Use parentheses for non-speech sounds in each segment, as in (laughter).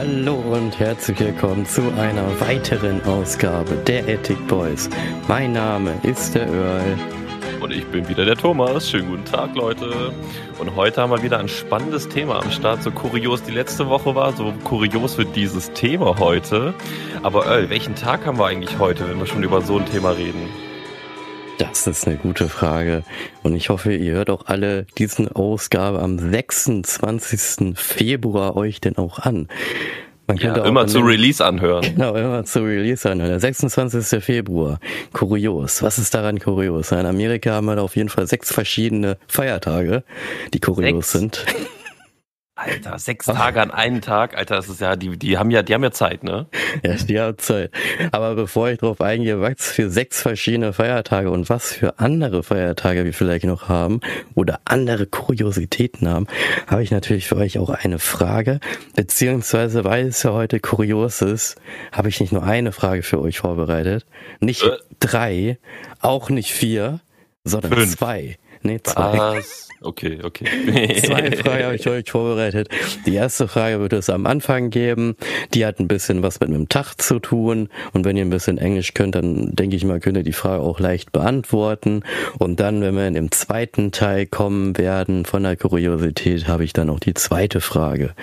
Hallo und herzlich willkommen zu einer weiteren Ausgabe der Ethic Boys. Mein Name ist der Earl. Und ich bin wieder der Thomas. Schönen guten Tag, Leute. Und heute haben wir wieder ein spannendes Thema am Start. So kurios die letzte Woche war, so kurios wird dieses Thema heute. Aber Earl, welchen Tag haben wir eigentlich heute, wenn wir schon über so ein Thema reden? Das ist eine gute Frage. Und ich hoffe, ihr hört auch alle diesen Ausgabe am 26. Februar euch denn auch an. Man ja, immer zu Release anhören. (laughs) Genau, immer zu Release anhören. Der 26. Februar. Kurios. Was ist daran kurios? In Amerika haben wir da auf jeden Fall sechs verschiedene Feiertage, die kurios sechs? sind. Alter, sechs (laughs) Tage an einen Tag, Alter, das ist ja, die, die haben ja, die haben ja Zeit, ne? Ja, die haben Zeit. Aber bevor ich drauf eingehe, was für sechs verschiedene Feiertage und was für andere Feiertage wir vielleicht noch haben oder andere Kuriositäten haben, habe ich natürlich für euch auch eine Frage. Beziehungsweise, weil es ja heute kurios ist, habe ich nicht nur eine Frage für euch vorbereitet. Nicht äh. drei, auch nicht vier, sondern Fünf. zwei. Nee, zwei. Was? Okay, okay. (laughs) Zwei Fragen habe ich euch vorbereitet. Die erste Frage wird es am Anfang geben. Die hat ein bisschen was mit einem Tag zu tun. Und wenn ihr ein bisschen Englisch könnt, dann denke ich mal, könnt ihr die Frage auch leicht beantworten. Und dann, wenn wir in dem zweiten Teil kommen werden von der Kuriosität, habe ich dann auch die zweite Frage.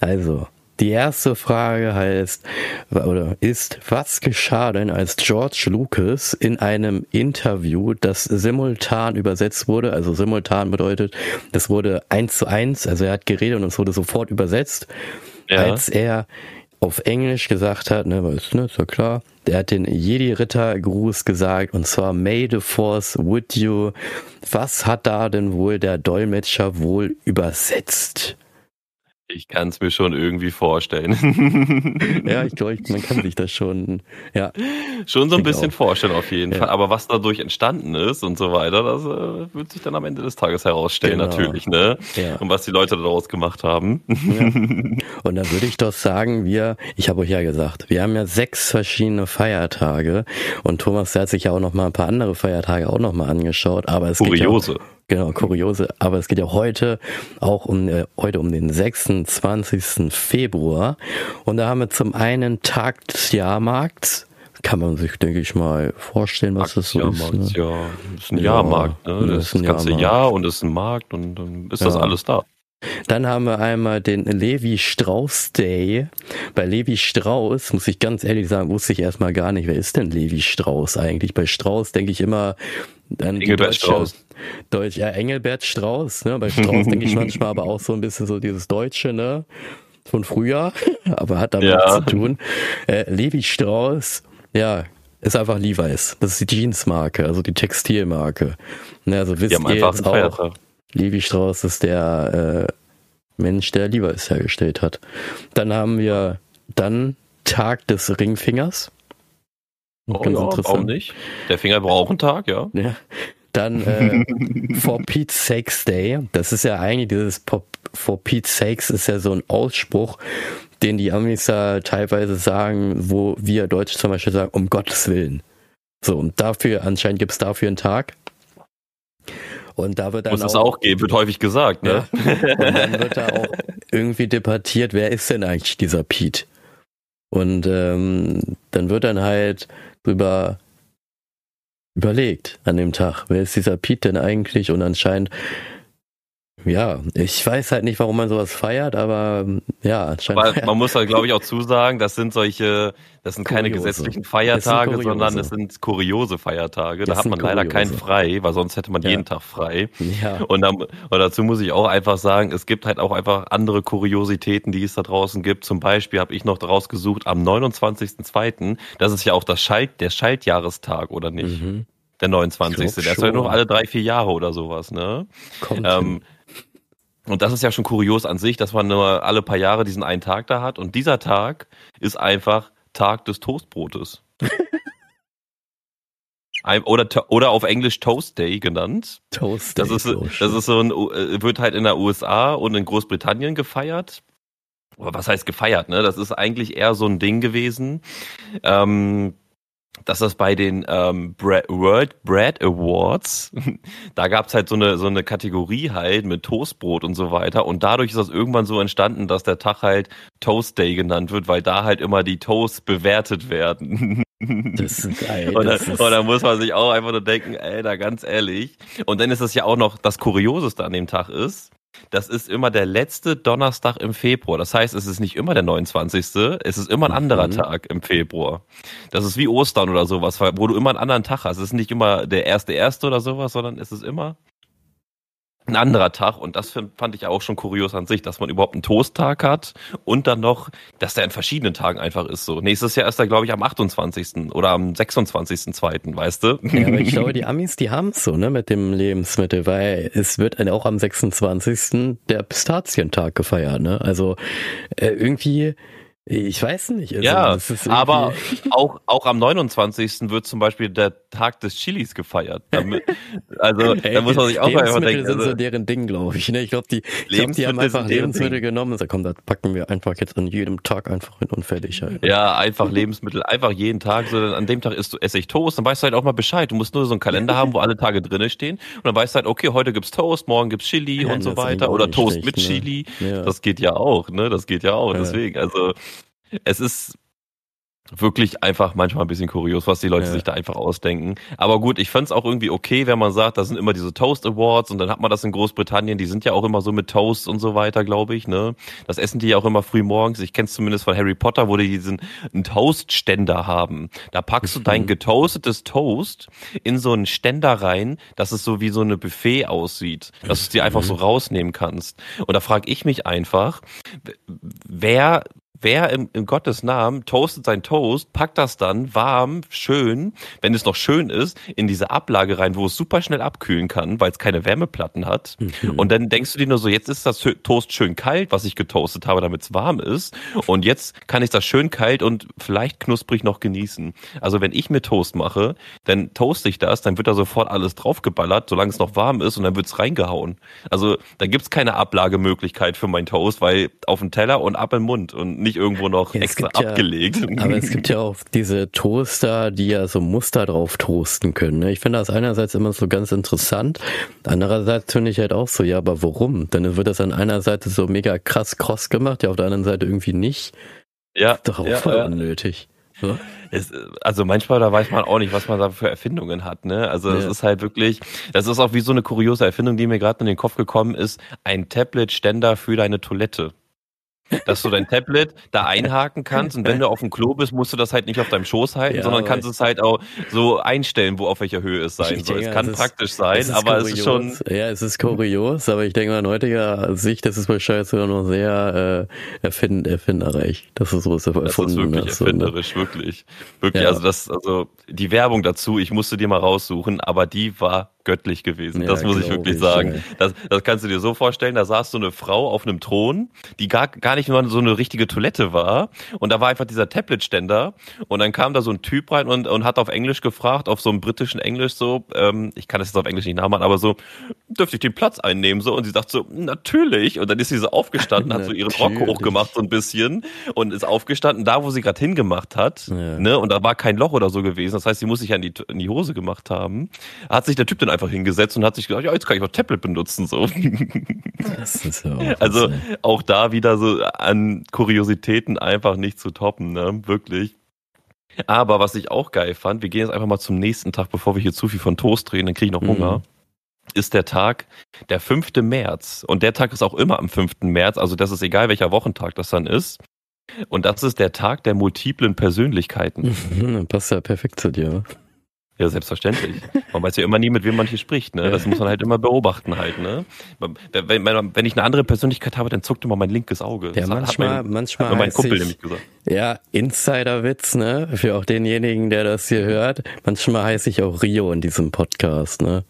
Also, die erste Frage heißt oder ist, was geschah denn, als George Lucas in einem Interview, das simultan übersetzt wurde, also simultan bedeutet, das wurde eins zu eins, also er hat geredet und es wurde sofort übersetzt, ja. als er auf Englisch gesagt hat, ne, was, ne, ist ja klar, der hat den Jedi-Ritter-Gruß gesagt und zwar May the Force with you. Was hat da denn wohl der Dolmetscher wohl übersetzt? Ich kann es mir schon irgendwie vorstellen. (laughs) ja, ich glaube, man kann sich das schon, ja. Schon so ein bisschen auch. vorstellen auf jeden ja. Fall. Aber was dadurch entstanden ist und so weiter, das äh, wird sich dann am Ende des Tages herausstellen, genau. natürlich, ne? Ja. Und was die Leute daraus gemacht haben. Ja. (laughs) Und da würde ich doch sagen, wir, ich habe euch ja gesagt, wir haben ja sechs verschiedene Feiertage und Thomas, der hat sich ja auch noch mal ein paar andere Feiertage auch noch mal angeschaut, aber es Kuriose. geht ja Genau, kuriose. Aber es geht ja heute auch um äh, heute um den 26. Februar. Und da haben wir zum einen Tag des Jahrmarkts. Kann man sich, denke ich mal, vorstellen, was das so ist. Ne? Ja, das ist ein ja, Jahrmarkt. Ne? Das, ist das ganze Jahrmarkt. Jahr und es ist ein Markt und dann ist ja. das alles da. Dann haben wir einmal den Levi Strauss Day. Bei Levi Strauss, muss ich ganz ehrlich sagen, wusste ich erstmal gar nicht, wer ist denn Levi Strauss eigentlich? Bei Strauss denke ich immer an Engelbert Strauß. Deutsch, ja, Engelbert Strauß, ne? Bei Strauß denke ich (laughs) manchmal aber auch so ein bisschen so dieses Deutsche, ne? Von früher, (laughs) aber hat damit ja. zu tun. Äh, Levi Strauss, ja, ist einfach Levi's. Das ist die Jeansmarke, also die Textilmarke. Ne, also wisst ihr jetzt auch, Levi Strauss ist der äh, Mensch, der Levi's hergestellt hat. Dann haben wir dann Tag des Ringfingers. Oh, Ganz ja, interessant. Warum nicht? Der Finger braucht einen Tag, ja. ja. Dann äh, (laughs) For Pete's Sakes Day. Das ist ja eigentlich dieses Pop For Pete's Sakes ist ja so ein Ausspruch, den die Amis ja teilweise sagen, wo wir Deutsche zum Beispiel sagen, um Gottes Willen. So, und dafür, anscheinend gibt es dafür einen Tag. Und da wird dann Muss auch, es auch geben, wird häufig gesagt, ne? Ja, und dann wird da auch irgendwie debattiert, wer ist denn eigentlich dieser Pete? Und ähm, dann wird dann halt drüber überlegt an dem Tag, wer ist dieser Pete denn eigentlich? Und anscheinend ja, ich weiß halt nicht, warum man sowas feiert, aber ja, anscheinend. Aber (laughs) man muss halt, glaube ich, auch zusagen, das sind solche, das sind keine kuriose. gesetzlichen Feiertage, sondern es sind kuriose Feiertage. Das da hat man leider keinen frei, weil sonst hätte man ja. jeden Tag frei. Ja. Und, dann, und dazu muss ich auch einfach sagen, es gibt halt auch einfach andere Kuriositäten, die es da draußen gibt. Zum Beispiel habe ich noch daraus gesucht, am 29.02., das ist ja auch das Schalt, der Schaltjahrestag, oder nicht? Mhm. Der 29. Der ist ja nur alle drei, vier Jahre oder sowas, ne? Kommt ähm, und das ist ja schon kurios an sich, dass man nur alle paar Jahre diesen einen Tag da hat. Und dieser Tag ist einfach Tag des Toastbrotes. (laughs) oder, oder auf Englisch Toast Day genannt. Toast Day. Das ist, das ist so ein, äh, wird halt in der USA und in Großbritannien gefeiert. Aber was heißt gefeiert, ne? Das ist eigentlich eher so ein Ding gewesen. Ähm, dass das bei den ähm, World Bread Awards, (laughs) da gab's halt so eine, so eine Kategorie halt mit Toastbrot und so weiter. Und dadurch ist das irgendwann so entstanden, dass der Tag halt Toast Day genannt wird, weil da halt immer die Toasts bewertet werden. (laughs) Das ist geil. und, dann, ist und dann muss man sich auch einfach nur denken, ey, da ganz ehrlich. Und dann ist es ja auch noch das Kurioseste an dem Tag ist, das ist immer der letzte Donnerstag im Februar. Das heißt, es ist nicht immer der 29. Es ist immer ein anderer mhm. Tag im Februar. Das ist wie Ostern oder sowas, wo du immer einen anderen Tag hast. Es ist nicht immer der erste erste oder sowas, sondern es ist immer ein anderer Tag und das fand ich auch schon kurios an sich, dass man überhaupt einen Toasttag hat und dann noch, dass der in verschiedenen Tagen einfach ist so. Nächstes Jahr ist er glaube ich am 28. oder am 26.2., weißt du? Ja, aber ich glaube, (laughs) die Amis, die haben es so, ne, mit dem Lebensmittel, weil es wird auch am 26. der Pistazientag gefeiert, ne? Also äh, irgendwie ich weiß nicht. Also ja, aber auch, auch am 29. wird zum Beispiel der Tag des Chilis gefeiert. Damit, also Ey, (laughs) da muss man sich auch mal denken. sind also, so deren Ding, glaube ich. Ne? Ich glaube, die, glaub, die haben einfach Lebensmittel genommen und sagen, komm, das packen wir einfach jetzt an jedem Tag einfach hin und fertig. Halt. Ja, einfach Lebensmittel, einfach jeden Tag. So, an dem Tag isst du, esse ich Toast, dann weißt du halt auch mal Bescheid. Du musst nur so einen Kalender haben, wo alle Tage drinne stehen und dann weißt du halt, okay, heute gibt's Toast, morgen gibt's Chili ja, und so weiter oder Toast schlecht, mit ne? Chili. Ja. Das geht ja auch, ne? Das geht ja auch. Ja. Deswegen, also es ist wirklich einfach manchmal ein bisschen kurios, was die Leute ja. sich da einfach ausdenken. Aber gut, ich fand's auch irgendwie okay, wenn man sagt, da sind immer diese Toast Awards und dann hat man das in Großbritannien, die sind ja auch immer so mit Toast und so weiter, glaube ich, ne? Das essen die ja auch immer früh morgens. Ich kenn's zumindest von Harry Potter, wo die diesen einen Toastständer haben. Da packst du dein mhm. getoastetes Toast in so einen Ständer rein, dass es so wie so eine Buffet aussieht, dass du es dir einfach so mhm. rausnehmen kannst. Und da frage ich mich einfach, wer wer im, in Gottes Namen toastet sein Toast, packt das dann warm, schön, wenn es noch schön ist, in diese Ablage rein, wo es super schnell abkühlen kann, weil es keine Wärmeplatten hat. Mhm. Und dann denkst du dir nur so, jetzt ist das Toast schön kalt, was ich getoastet habe, damit es warm ist. Und jetzt kann ich das schön kalt und vielleicht knusprig noch genießen. Also wenn ich mir Toast mache, dann toaste ich das, dann wird da sofort alles draufgeballert, solange es noch warm ist und dann wird es reingehauen. Also da gibt's keine Ablagemöglichkeit für mein Toast, weil auf den Teller und ab im Mund und nicht irgendwo noch ja, extra abgelegt. Ja, aber es gibt ja auch diese Toaster, die ja so Muster drauf toasten können. Ne? Ich finde das einerseits immer so ganz interessant. Andererseits finde ich halt auch so, ja, aber warum? Dann wird das an einer Seite so mega krass kross gemacht, ja, auf der anderen Seite irgendwie nicht. Ja. Doch auch ja, voll unnötig. So. Es, also manchmal, da weiß man auch nicht, was man da für Erfindungen hat. Ne? Also es ja. ist halt wirklich, das ist auch wie so eine kuriose Erfindung, die mir gerade in den Kopf gekommen ist, ein Tablet-Ständer für deine Toilette dass du dein Tablet da einhaken kannst und wenn du auf dem Klo bist, musst du das halt nicht auf deinem Schoß halten, ja, sondern kannst es halt auch so einstellen, wo auf welcher Höhe es sein soll. Es kann es praktisch ist, sein, es aber kurios. es ist schon. Ja, es ist kurios, aber ich denke mal in heutiger Sicht, das ist wahrscheinlich sogar noch sehr äh, erfind, erfinderreich. Das ist so was erfunden Das ist wirklich erfinderisch, ne? wirklich. Wirklich, ja. also das, also die Werbung dazu, ich musste dir mal raussuchen, aber die war göttlich gewesen. Ja, das muss ich wirklich ich, sagen. Ja. Das, das kannst du dir so vorstellen, da saß so eine Frau auf einem Thron, die gar, gar nicht nur so eine richtige Toilette war. Und da war einfach dieser Tablet-Ständer. Und dann kam da so ein Typ rein und, und hat auf Englisch gefragt, auf so einem britischen Englisch so, ähm, ich kann das jetzt auf Englisch nicht nachmachen, aber so, dürfte ich den Platz einnehmen? So, und sie sagt so, natürlich. Und dann ist sie so aufgestanden, hat (laughs) so ihren Rock hochgemacht so ein bisschen und ist aufgestanden, da wo sie gerade hingemacht hat. Ja. Ne? Und da war kein Loch oder so gewesen. Das heißt, sie muss sich an die, in die Hose gemacht haben. Hat sich der Typ dann einfach hingesetzt und hat sich gedacht, ja, jetzt kann ich auch Tablet benutzen. So. Das ist ja auch (laughs) also auch da wieder so an Kuriositäten einfach nicht zu toppen, ne? Wirklich. Aber was ich auch geil fand, wir gehen jetzt einfach mal zum nächsten Tag, bevor wir hier zu viel von Toast drehen, dann kriege ich noch Hunger. Mhm. Ist der Tag der 5. März. Und der Tag ist auch immer am 5. März, also das ist egal, welcher Wochentag das dann ist. Und das ist der Tag der multiplen Persönlichkeiten. (laughs) Passt ja perfekt zu dir. Ja, selbstverständlich. Man weiß ja immer nie, mit wem man hier spricht. Ne? Das muss man halt immer beobachten halt. Ne? Wenn, wenn ich eine andere Persönlichkeit habe, dann zuckt immer mein linkes Auge. Ja, das manchmal, mein, manchmal hat mein Kumpel ich, nämlich gesagt. Ja, Insiderwitz, ne? Für auch denjenigen, der das hier hört. Manchmal heiße ich auch Rio in diesem Podcast, ne?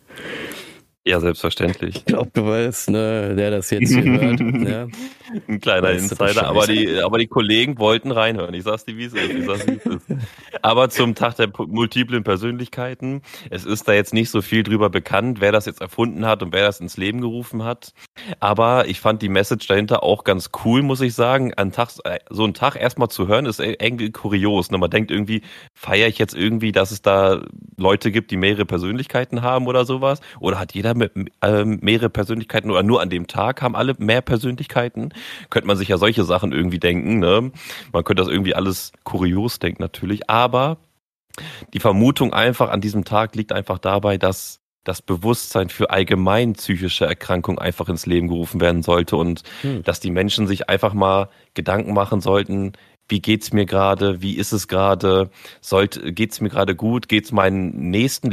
Ja, selbstverständlich. Ich glaube, du weißt, ne, der das jetzt hier hört. (laughs) Ja. Ein kleiner Insider, aber die, aber die Kollegen wollten reinhören. Ich sag's dir, wie es ist. Ich sag's, wie es ist. Aber zum Tag der multiplen Persönlichkeiten. Es ist da jetzt nicht so viel drüber bekannt, wer das jetzt erfunden hat und wer das ins Leben gerufen hat. Aber ich fand die Message dahinter auch ganz cool, muss ich sagen. Ein Tag, so einen Tag erstmal zu hören, ist irgendwie kurios. Ne? Man denkt irgendwie, feiere ich jetzt irgendwie, dass es da Leute gibt, die mehrere Persönlichkeiten haben oder sowas? Oder hat jeder mit, äh, mehrere Persönlichkeiten oder nur an dem Tag haben alle mehr Persönlichkeiten? Könnte man sich ja solche Sachen irgendwie denken. Ne? Man könnte das irgendwie alles kurios denken natürlich. Aber die Vermutung einfach an diesem Tag liegt einfach dabei, dass das Bewusstsein für allgemein psychische Erkrankungen einfach ins Leben gerufen werden sollte und hm. dass die Menschen sich einfach mal Gedanken machen sollten, wie geht's mir gerade, wie ist es gerade, sollte geht's mir gerade gut, geht's meinen nächsten,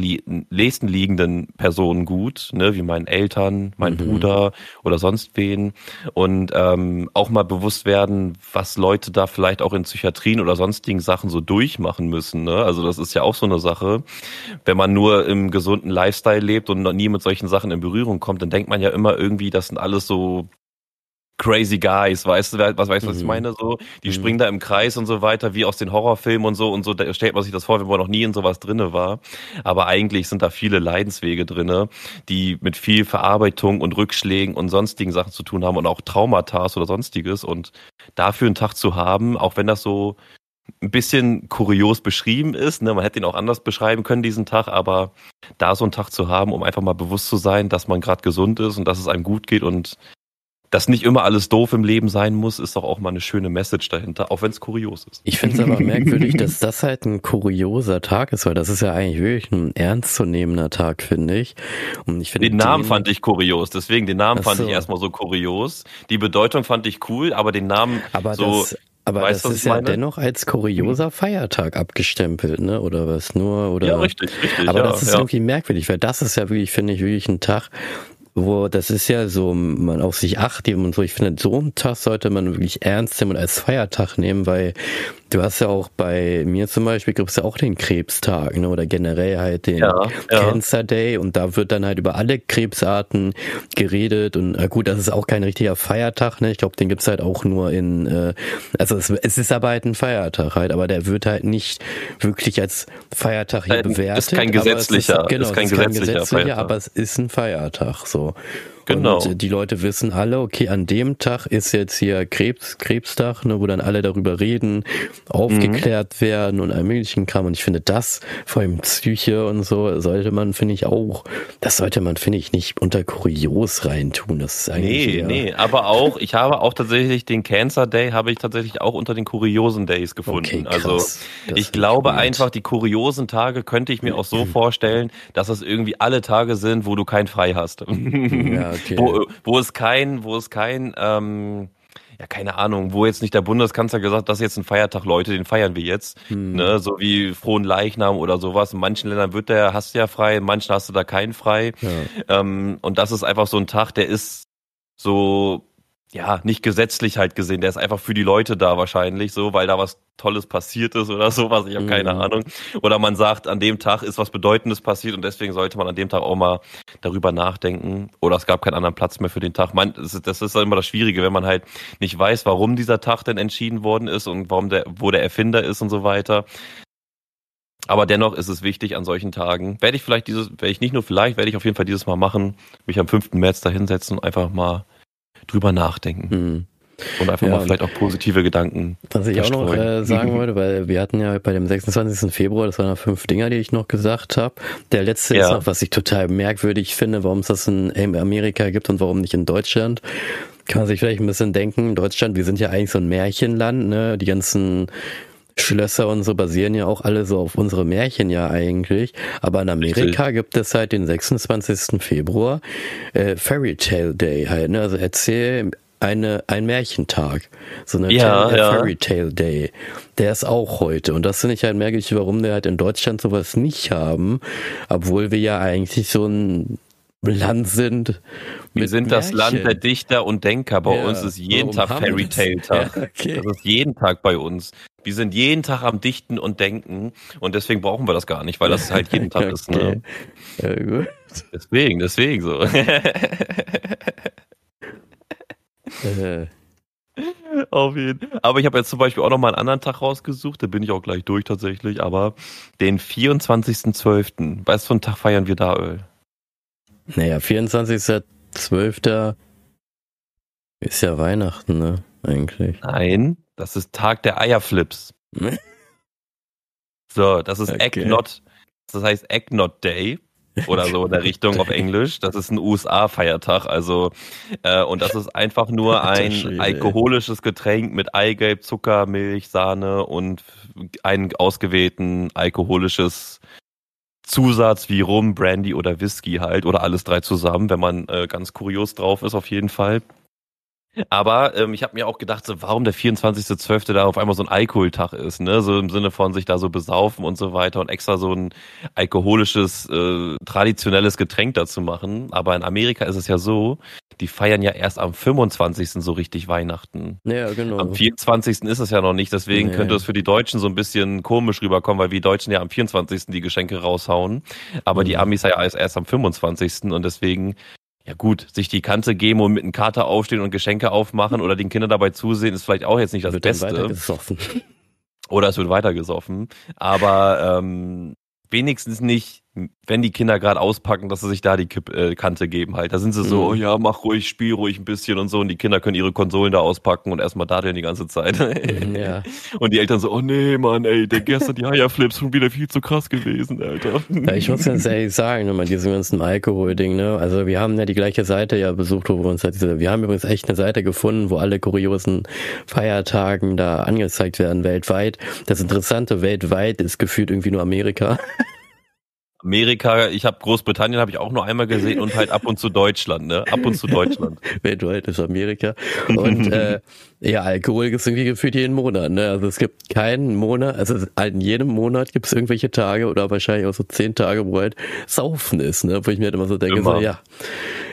nächsten liegenden Personen gut, ne, wie meinen Eltern, mein mhm. Bruder oder sonst wen? Und ähm, auch mal bewusst werden, was Leute da vielleicht auch in Psychiatrien oder sonstigen Sachen so durchmachen müssen, ne? Also das ist ja auch so eine Sache, wenn man nur im gesunden Lifestyle lebt und noch nie mit solchen Sachen in Berührung kommt, dann denkt man ja immer irgendwie, das sind alles so crazy guys, weißt du, was weißt du, was ich mhm. meine? So, die mhm. springen da im Kreis und so weiter, wie aus den Horrorfilmen und so und so. Da stellt man sich das vor, wenn man noch nie in sowas drinne war. Aber eigentlich sind da viele Leidenswege drinne, die mit viel Verarbeitung und Rückschlägen und sonstigen Sachen zu tun haben und auch Traumata oder sonstiges. Und dafür einen Tag zu haben, auch wenn das so ein bisschen kurios beschrieben ist. Ne? Man hätte ihn auch anders beschreiben können, diesen Tag, aber da so einen Tag zu haben, um einfach mal bewusst zu sein, dass man gerade gesund ist und dass es einem gut geht und dass nicht immer alles doof im Leben sein muss, ist doch auch mal eine schöne Message dahinter, auch wenn es kurios ist. Ich finde es aber merkwürdig, dass das halt ein kurioser Tag ist, weil das ist ja eigentlich wirklich ein ernstzunehmender Tag, finde ich. Und ich finde den Namen den, fand ich kurios, deswegen den Namen fand so. ich erstmal so kurios. Die Bedeutung fand ich cool, aber den Namen aber so das, aber weißt, das ist ja meine? dennoch als kurioser mhm. Feiertag abgestempelt, ne? Oder was nur? Oder? Ja, richtig, richtig. Aber ja, das ist ja. irgendwie merkwürdig, weil das ist ja wirklich, finde ich, wirklich ein Tag, wo das ist ja so, man auf sich achtet und so. Ich finde, so einen Tag sollte man wirklich ernst nehmen und als Feiertag nehmen, weil Du hast ja auch bei mir zum Beispiel, gibt es ja auch den Krebstag, ne? oder generell halt den ja, Cancer Day und da wird dann halt über alle Krebsarten geredet und äh, gut, das ist auch kein richtiger Feiertag, ne? Ich glaube, den gibt's halt auch nur in, äh, also es, es ist aber halt ein Feiertag halt, aber der wird halt nicht wirklich als Feiertag hier bewertet. Ist kein gesetzlicher, ist, genau, ist kein ist gesetzlicher, kein gesetzlicher Feiertag. aber es ist ein Feiertag, so. Genau. Und die Leute wissen alle, okay, an dem Tag ist jetzt hier Krebs, Krebstag, ne, wo dann alle darüber reden, aufgeklärt mhm. werden und allem möglichen Kram. Und ich finde, das, vor allem Psyche und so, sollte man, finde ich, auch, das sollte man, finde ich, nicht unter kurios reintun. Das ist eigentlich. Nee, eher, nee, aber auch, ich habe auch tatsächlich den Cancer Day, habe ich tatsächlich auch unter den kuriosen Days gefunden. Okay, also ich glaube einfach, die kuriosen Tage könnte ich mir auch so vorstellen, dass es irgendwie alle Tage sind, wo du kein frei hast. Ja, (laughs) okay. wo, wo es kein, wo es kein, ähm, ja, keine Ahnung, wo jetzt nicht der Bundeskanzler gesagt, das ist jetzt ein Feiertag, Leute, den feiern wir jetzt. Hm. Ne, so wie frohen Leichnam oder sowas. In manchen Ländern wird der, hast du ja frei, in manchen hast du da keinen frei. Ja. Ähm, und das ist einfach so ein Tag, der ist so ja, nicht gesetzlich halt gesehen, der ist einfach für die Leute da wahrscheinlich so, weil da was Tolles passiert ist oder sowas, ich habe keine mhm. Ahnung. Oder man sagt, an dem Tag ist was Bedeutendes passiert und deswegen sollte man an dem Tag auch mal darüber nachdenken. Oder es gab keinen anderen Platz mehr für den Tag. Man, das, ist, das ist immer das Schwierige, wenn man halt nicht weiß, warum dieser Tag denn entschieden worden ist und warum der, wo der Erfinder ist und so weiter. Aber dennoch ist es wichtig an solchen Tagen. Werde ich vielleicht dieses, werde ich nicht nur vielleicht, werde ich auf jeden Fall dieses Mal machen, mich am 5. März da hinsetzen und einfach mal drüber nachdenken. Mhm. Und einfach ja, mal vielleicht auch positive Gedanken. Was ich auch noch äh, sagen (laughs) wollte, weil wir hatten ja bei dem 26. Februar, das waren noch fünf Dinger, die ich noch gesagt habe. Der letzte ja. ist noch, was ich total merkwürdig finde, warum es das in Amerika gibt und warum nicht in Deutschland. Kann man sich vielleicht ein bisschen denken, Deutschland, wir sind ja eigentlich so ein Märchenland, ne? Die ganzen Schlösser und so basieren ja auch alle so auf unsere Märchen ja eigentlich. Aber in Amerika Richtig. gibt es seit den 26. Februar äh, Fairy Tale Day halt. Ne? Also erzähl eine, ein Märchentag. So eine ja, Tale, ja. Fairy Tale Day. Der ist auch heute. Und das finde ich halt merklich, warum wir halt in Deutschland sowas nicht haben. Obwohl wir ja eigentlich so ein Land sind. Wir sind Märchen. das Land der Dichter und Denker. Bei ja, uns ist jeden Tag Fairy Tale (laughs) Tag. Ja, okay. Das ist jeden Tag bei uns. Wir sind jeden Tag am Dichten und Denken und deswegen brauchen wir das gar nicht, weil das halt jeden Tag (laughs) okay. ist. Ne? Ja, gut. Deswegen, deswegen so. (laughs) äh. Auf jeden. Aber ich habe jetzt zum Beispiel auch noch mal einen anderen Tag rausgesucht, da bin ich auch gleich durch tatsächlich, aber den 24.12. Weißt du, von Tag feiern wir da, Öl? Naja, 24.12. ist ja Weihnachten, ne? Eigentlich. Nein, das ist Tag der Eierflips. so, das ist okay. Egg Not, das heißt Egg Not Day oder so in der (laughs) Richtung auf Englisch. Das ist ein USA-Feiertag, also äh, und das ist einfach nur (laughs) ein alkoholisches Getränk mit Eigelb, Zucker, Milch, Sahne und ein ausgewählten alkoholisches Zusatz wie Rum, Brandy oder Whisky halt oder alles drei zusammen, wenn man äh, ganz kurios drauf ist auf jeden Fall. Aber ähm, ich habe mir auch gedacht, so, warum der 24.12. da auf einmal so ein Alkoholtag ist, ne? So im Sinne von sich da so besaufen und so weiter und extra so ein alkoholisches, äh, traditionelles Getränk dazu machen. Aber in Amerika ist es ja so, die feiern ja erst am 25. so richtig Weihnachten. Ja, genau. Am 24. ist es ja noch nicht, deswegen nee. könnte es für die Deutschen so ein bisschen komisch rüberkommen, weil wir Deutschen ja am 24. die Geschenke raushauen. Aber mhm. die Amis ja erst am 25. und deswegen ja gut, sich die Kante geben und mit einem Kater aufstehen und Geschenke aufmachen oder den Kindern dabei zusehen, ist vielleicht auch jetzt nicht das wird Beste. Oder es wird weitergesoffen. Aber ähm, wenigstens nicht wenn die Kinder gerade auspacken, dass sie sich da die Kipp, äh, Kante geben halt. Da sind sie so, mhm. oh ja, mach ruhig, spiel ruhig ein bisschen und so. Und die Kinder können ihre Konsolen da auspacken und erstmal daddeln die ganze Zeit. Mhm, ja. (laughs) Und die Eltern so, oh nee, Mann, ey, der gestern die Eierflips schon wieder viel zu krass gewesen, Alter. (laughs) Ja, ich muss ganz ehrlich sagen, nochmal diesem ganzen Alkohol-Ding, ne? Also wir haben ja die gleiche Seite ja besucht, wo wir uns halt diese, wir haben übrigens echt eine Seite gefunden, wo alle kuriosen Feiertagen da angezeigt werden weltweit. Das Interessante weltweit ist gefühlt irgendwie nur Amerika. (laughs) Amerika, ich habe Großbritannien habe ich auch nur einmal gesehen und halt ab und zu Deutschland, ne? Ab und zu Deutschland. (laughs) Weltweit ist Amerika. Und äh, ja, Alkohol gibt es irgendwie gefühlt jeden Monat, ne? Also es gibt keinen Monat, also in jedem Monat gibt es irgendwelche Tage oder wahrscheinlich auch so zehn Tage, wo halt Saufen ist, ne? Wo ich mir halt immer so denke, immer. so, ja,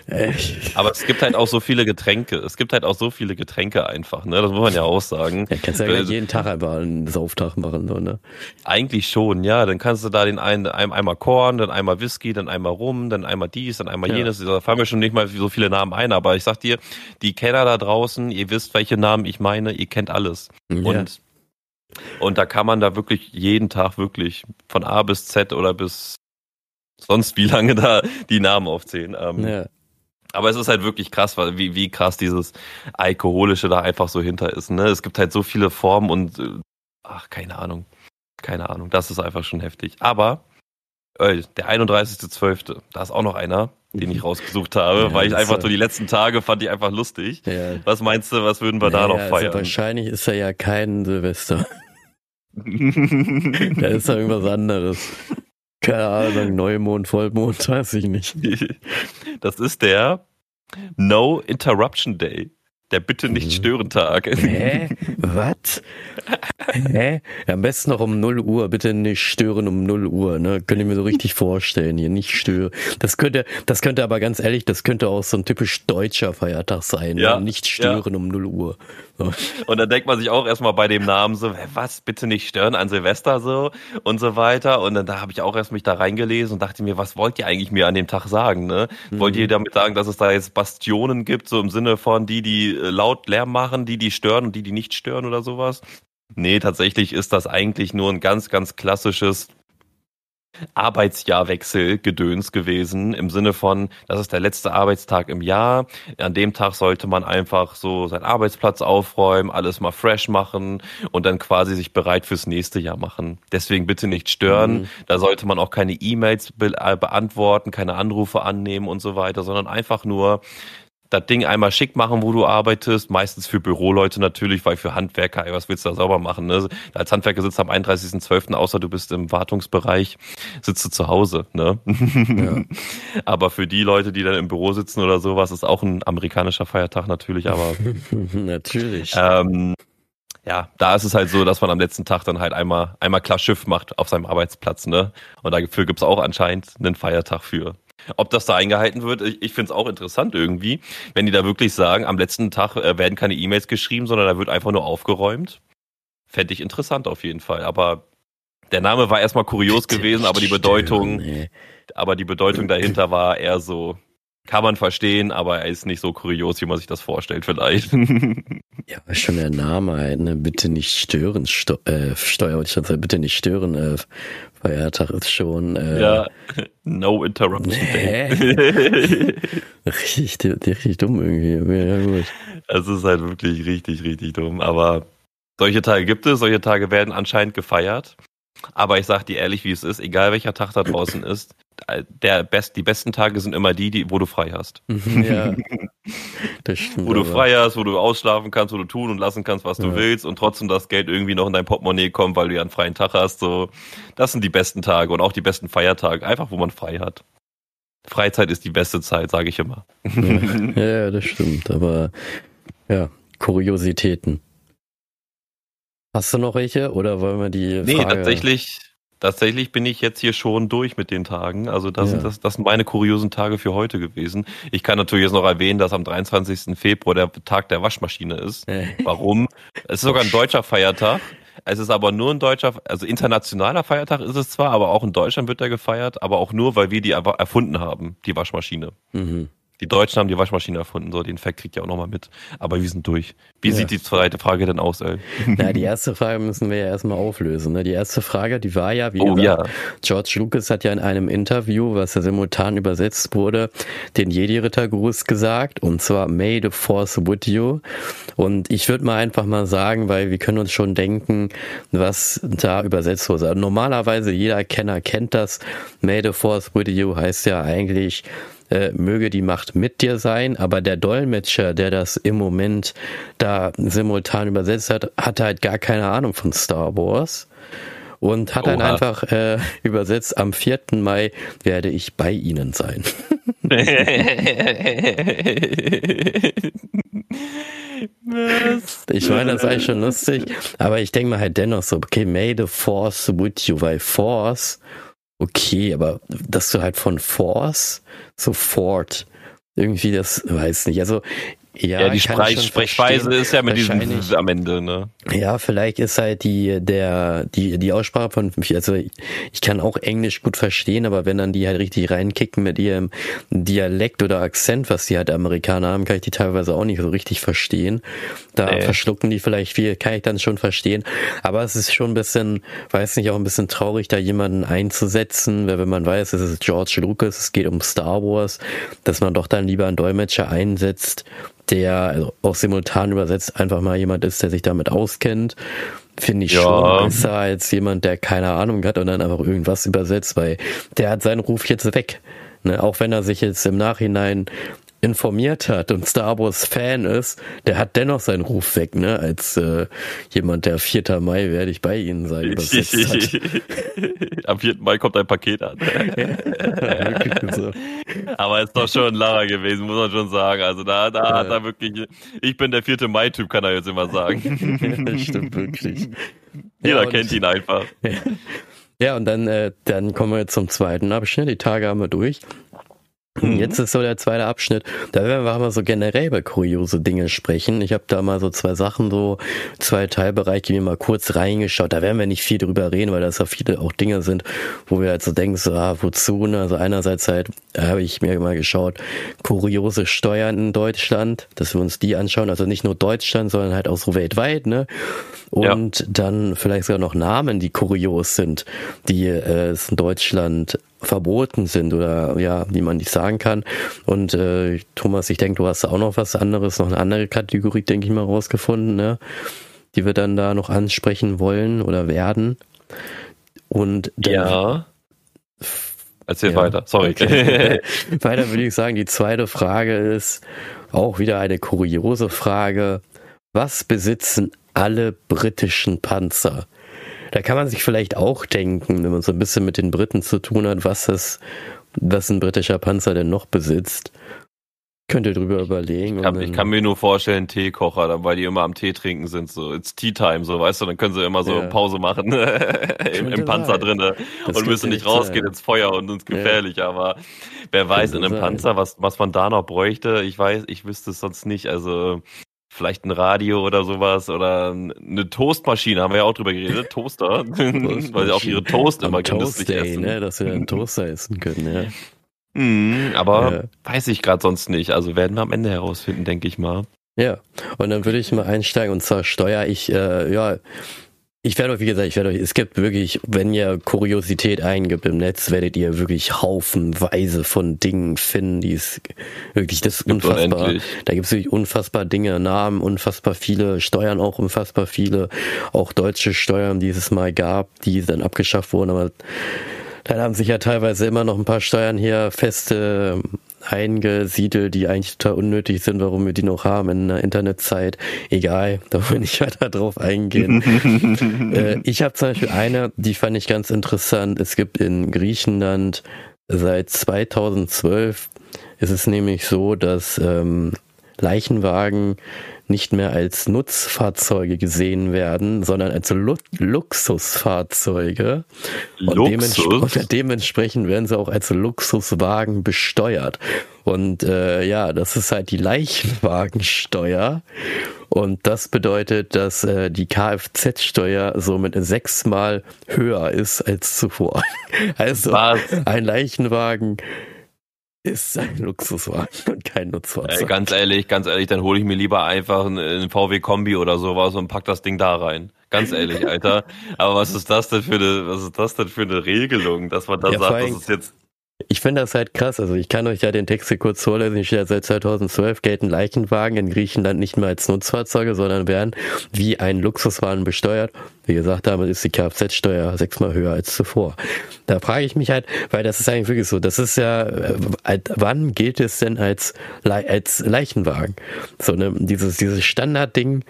Echt? Aber es gibt halt auch so viele Getränke. Es gibt halt auch so viele Getränke einfach, ne? Das muss man ja auch sagen. Ja, kannst ja äh, jeden Tag einfach einen Sauftag machen, so, ne? Eigentlich schon, ja. Dann kannst du da den einen, einmal Korn, dann einmal Whisky, dann einmal Rum, dann einmal dies, dann einmal jenes. Ja. Da fallen mir schon nicht mal so viele Namen ein, aber ich sag dir, die Kenner da draußen, ihr wisst, welche Namen ich meine, ihr kennt alles. Ja. Und und da kann man da wirklich jeden Tag wirklich von A bis Z oder bis sonst wie lange da die Namen aufzählen. Ähm, ja. Aber es ist halt wirklich krass, weil wie, wie krass dieses Alkoholische da einfach so hinter ist. Ne? Es gibt halt so viele Formen und äh, ach, keine Ahnung. Keine Ahnung. Das ist einfach schon heftig. Aber äh, der 31.12., da ist auch noch einer, den ich rausgesucht habe, ja, weil ich einfach so die letzten Tage fand ich einfach lustig. Ja. Was meinst du, was würden wir naja, da noch also feiern? Also wahrscheinlich ist er ja kein Silvester. (laughs) da ist ja irgendwas anderes. Keine Ahnung, Neumond, Vollmond, (laughs) weiß ich nicht. Das ist der No Interruption Day. Der Bitte nicht mhm. stören Tag. Hä? Was? Hä? Ja, am besten noch um 0 Uhr. Bitte nicht stören um 0 Uhr. Ne? Könnte ich mir so richtig vorstellen. Hier nicht stören. Das könnte, das könnte aber ganz ehrlich, das könnte auch so ein typisch deutscher Feiertag sein. Ne? Ja, ne? Nicht stören ja. um 0 Uhr. So. Und dann denkt man sich auch erstmal bei dem Namen so, was, bitte nicht stören an Silvester so und so weiter. Und dann da habe ich auch erst mich da reingelesen und dachte mir, was wollt ihr eigentlich mir an dem Tag sagen? Ne? Mhm. Wollt ihr damit sagen, dass es da jetzt Bastionen gibt, so im Sinne von die, die laut Lärm machen, die, die stören und die, die nicht stören oder sowas? Nee, tatsächlich ist das eigentlich nur ein ganz, ganz klassisches Arbeitsjahrwechsel Gedöns gewesen im Sinne von, das ist der letzte Arbeitstag im Jahr. An dem Tag sollte man einfach so seinen Arbeitsplatz aufräumen, alles mal fresh machen und dann quasi sich bereit fürs nächste Jahr machen. Deswegen bitte nicht stören. Mhm. Da sollte man auch keine E-Mails be äh, beantworten, keine Anrufe annehmen und so weiter, sondern einfach nur das Ding einmal schick machen, wo du arbeitest, meistens für Büroleute natürlich, weil für Handwerker, ey, was willst du da sauber machen? Ne? Als Handwerker sitzt am 31.12., außer du bist im Wartungsbereich, sitzt du zu Hause. Ne? Ja. (laughs) aber für die Leute, die dann im Büro sitzen oder sowas, ist auch ein amerikanischer Feiertag natürlich, aber (laughs) natürlich. Ähm, ja, da ist es halt so, dass man am letzten Tag dann halt einmal, einmal klar Schiff macht auf seinem Arbeitsplatz, ne? Und dafür gibt's auch anscheinend einen Feiertag für. Ob das da eingehalten wird, ich, ich finde es auch interessant irgendwie, wenn die da wirklich sagen, am letzten Tag äh, werden keine E-Mails geschrieben, sondern da wird einfach nur aufgeräumt. Fände ich interessant auf jeden Fall. Aber der Name war erstmal kurios gewesen, aber die Bedeutung, aber die Bedeutung dahinter war eher so, kann man verstehen, aber er ist nicht so kurios, wie man sich das vorstellt vielleicht. (laughs) Ja, schon der Name halt, ne? Bitte nicht stören, Sto äh, Steuer, ich schon sagen, bitte nicht stören, äh, Feiertag ist schon. Äh, ja, (laughs) no interruption day. (laughs) richtig, richtig dumm irgendwie. Ja, gut. Es ist halt wirklich richtig, richtig dumm. Aber solche Tage gibt es, solche Tage werden anscheinend gefeiert. Aber ich sag dir ehrlich, wie es ist, egal welcher Tag da draußen ist, der best, die besten Tage sind immer die, die, wo du frei hast. Ja, (laughs) das stimmt. wo du frei hast, wo du ausschlafen kannst, wo du tun und lassen kannst, was du ja. willst und trotzdem das Geld irgendwie noch in dein Portemonnaie kommt, weil du ja einen freien Tag hast. So, das sind die besten Tage und auch die besten Feiertage, einfach wo man frei hat. Freizeit ist die beste Zeit, sage ich immer. Ja, ja, das stimmt. Aber ja, Kuriositäten. Hast du noch welche oder wollen wir die? Nee, Frage... tatsächlich Tatsächlich bin ich jetzt hier schon durch mit den Tagen. Also das, ja. sind, das, das sind meine kuriosen Tage für heute gewesen. Ich kann natürlich jetzt noch erwähnen, dass am 23. Februar der Tag der Waschmaschine ist. Warum? Es ist sogar ein deutscher Feiertag. Es ist aber nur ein deutscher, also internationaler Feiertag ist es zwar, aber auch in Deutschland wird er gefeiert, aber auch nur, weil wir die erfunden haben, die Waschmaschine. Mhm. Die Deutschen haben die Waschmaschine erfunden, so den Fact kriegt ihr auch nochmal mit. Aber wir sind durch. Wie ja. sieht die zweite Frage denn aus, ey? Na, die erste Frage müssen wir ja erstmal auflösen. Ne? Die erste Frage, die war ja, wie oh, gesagt, ja. George Lucas hat ja in einem Interview, was ja simultan übersetzt wurde, den Jedi-Rittergruß gesagt, und zwar May the Force with you. Und ich würde mal einfach mal sagen, weil wir können uns schon denken, was da übersetzt wurde. Also normalerweise jeder Kenner kennt das. May the Force with you heißt ja eigentlich, äh, möge die Macht mit dir sein, aber der Dolmetscher, der das im Moment da simultan übersetzt hat, hatte halt gar keine Ahnung von Star Wars und hat Oha. dann einfach äh, (laughs) übersetzt, am 4. Mai werde ich bei Ihnen sein. (laughs) ich meine, das ist eigentlich schon lustig, aber ich denke mal halt dennoch so, okay, may the force with you, weil Force okay, aber dass du halt von Force sofort irgendwie das weiß nicht. Also ja, ja die Sprech Sprechweise ist ja mit diesem am Ende, ne? Ja, vielleicht ist halt die, der, die, die Aussprache von, also ich kann auch Englisch gut verstehen, aber wenn dann die halt richtig reinkicken mit ihrem Dialekt oder Akzent, was die halt Amerikaner haben, kann ich die teilweise auch nicht so richtig verstehen. Da nee. verschlucken die vielleicht viel, kann ich dann schon verstehen. Aber es ist schon ein bisschen, weiß nicht, auch ein bisschen traurig, da jemanden einzusetzen, weil wenn man weiß, es ist George Lucas, es geht um Star Wars, dass man doch dann lieber einen Dolmetscher einsetzt, der also auch simultan übersetzt einfach mal jemand ist, der sich damit auskennt, finde ich ja. schon besser als jemand, der keine Ahnung hat und dann einfach irgendwas übersetzt, weil der hat seinen Ruf jetzt weg. Ne, auch wenn er sich jetzt im Nachhinein informiert hat und Star Wars Fan ist, der hat dennoch seinen Ruf weg, ne? Als äh, jemand, der 4. Mai werde ich bei Ihnen sein, übersetzt hat. (laughs) Am 4. Mai kommt ein Paket an. (laughs) Aber ist doch schon ein Lacher gewesen, muss man schon sagen. Also da, da ja. hat er wirklich, ich bin der 4. Mai-Typ, kann er jetzt immer sagen. (laughs) ja, stimmt wirklich. Jeder ja, kennt ihn einfach. Ja, und dann, äh, dann kommen wir jetzt zum zweiten Abschnitt. Die Tage haben wir durch. Mhm. Jetzt ist so der zweite Abschnitt. Da werden wir mal so generell über kuriose Dinge sprechen. Ich habe da mal so zwei Sachen, so zwei Teilbereiche mir mal kurz reingeschaut. Da werden wir nicht viel drüber reden, weil das ja viele auch Dinge sind, wo wir halt so denken, so, ah, wozu? Ne? Also einerseits halt habe ich mir mal geschaut, kuriose Steuern in Deutschland, dass wir uns die anschauen. Also nicht nur Deutschland, sondern halt auch so weltweit. Ne? Und ja. dann vielleicht sogar noch Namen, die kurios sind, die äh, es in Deutschland verboten sind oder ja, wie man nicht sagen kann. Und äh, Thomas, ich denke, du hast auch noch was anderes, noch eine andere Kategorie, denke ich mal, rausgefunden, ne? die wir dann da noch ansprechen wollen oder werden. Und dann, ja. Erzähl ja, weiter, sorry. Okay. (laughs) weiter würde ich sagen, die zweite Frage ist auch wieder eine kuriose Frage. Was besitzen alle britischen Panzer? Da kann man sich vielleicht auch denken, wenn man so ein bisschen mit den Briten zu tun hat, was es, was ein britischer Panzer denn noch besitzt. Könnt ihr drüber überlegen. Ich kann, ich kann mir nur vorstellen, Teekocher, weil die immer am Tee trinken sind, so, it's Tea Time, so, weißt du, dann können sie immer so ja. Pause machen, (laughs) Im, im, Panzer drinne und müssen nicht rausgehen sein. ins Feuer und ins gefährlich, ja. aber wer weiß in einem sein. Panzer, was, was man da noch bräuchte, ich weiß, ich wüsste es sonst nicht, also, vielleicht ein Radio oder sowas oder eine Toastmaschine, haben wir ja auch drüber geredet, (laughs) Toaster, (laughs) weil sie auch ihre Toast immer genüsslich essen. Ne, dass wir einen Toaster essen können, ja. Mm, aber ja. weiß ich gerade sonst nicht. Also werden wir am Ende herausfinden, denke ich mal. Ja, und dann würde ich mal einsteigen und zwar steuere ich, äh, ja, ich werde euch, wie gesagt, ich werde euch, es gibt wirklich, wenn ihr Kuriosität eingibt im Netz, werdet ihr wirklich haufenweise von Dingen finden, die es wirklich, das ist unfassbar. Unendlich. Da gibt es wirklich unfassbar Dinge, Namen, unfassbar viele, Steuern auch unfassbar viele, auch deutsche Steuern, die es mal gab, die dann abgeschafft wurden, aber dann haben sich ja teilweise immer noch ein paar Steuern hier feste eingesiedelt, die eigentlich total unnötig sind, warum wir die noch haben in der Internetzeit. Egal, (laughs) da will ich weiter drauf eingehen. (laughs) äh, ich habe zum Beispiel eine, die fand ich ganz interessant. Es gibt in Griechenland seit 2012 ist es nämlich so, dass ähm, Leichenwagen nicht mehr als Nutzfahrzeuge gesehen werden, sondern als Lu Luxusfahrzeuge. Und, Luxus? und dementsprechend werden sie auch als Luxuswagen besteuert. Und äh, ja, das ist halt die Leichenwagensteuer. Und das bedeutet, dass äh, die Kfz-Steuer somit sechsmal höher ist als zuvor. (laughs) Also Was? ein Leichenwagen ist ein Luxuswagen und kein Nutzfahrzeug. Ey, ganz ehrlich, ganz ehrlich, dann hole ich mir lieber einfach einen, VW Kombi oder sowas und pack das Ding da rein. Ganz ehrlich, (laughs) Alter. Aber was ist das denn für eine, was ist das denn für eine Regelung, dass man da ja, sagt, das ist jetzt ich finde das halt krass. Also ich kann euch ja den Text hier kurz vorlesen. Ich stehe seit 2012 gelten Leichenwagen in Griechenland nicht mehr als Nutzfahrzeuge, sondern werden wie ein Luxuswagen besteuert. Wie gesagt, damit ist die Kfz-Steuer sechsmal höher als zuvor. Da frage ich mich halt, weil das ist eigentlich wirklich so, das ist ja, äh, wann gilt es denn als, als Leichenwagen? So, ne, dieses, dieses Standardding,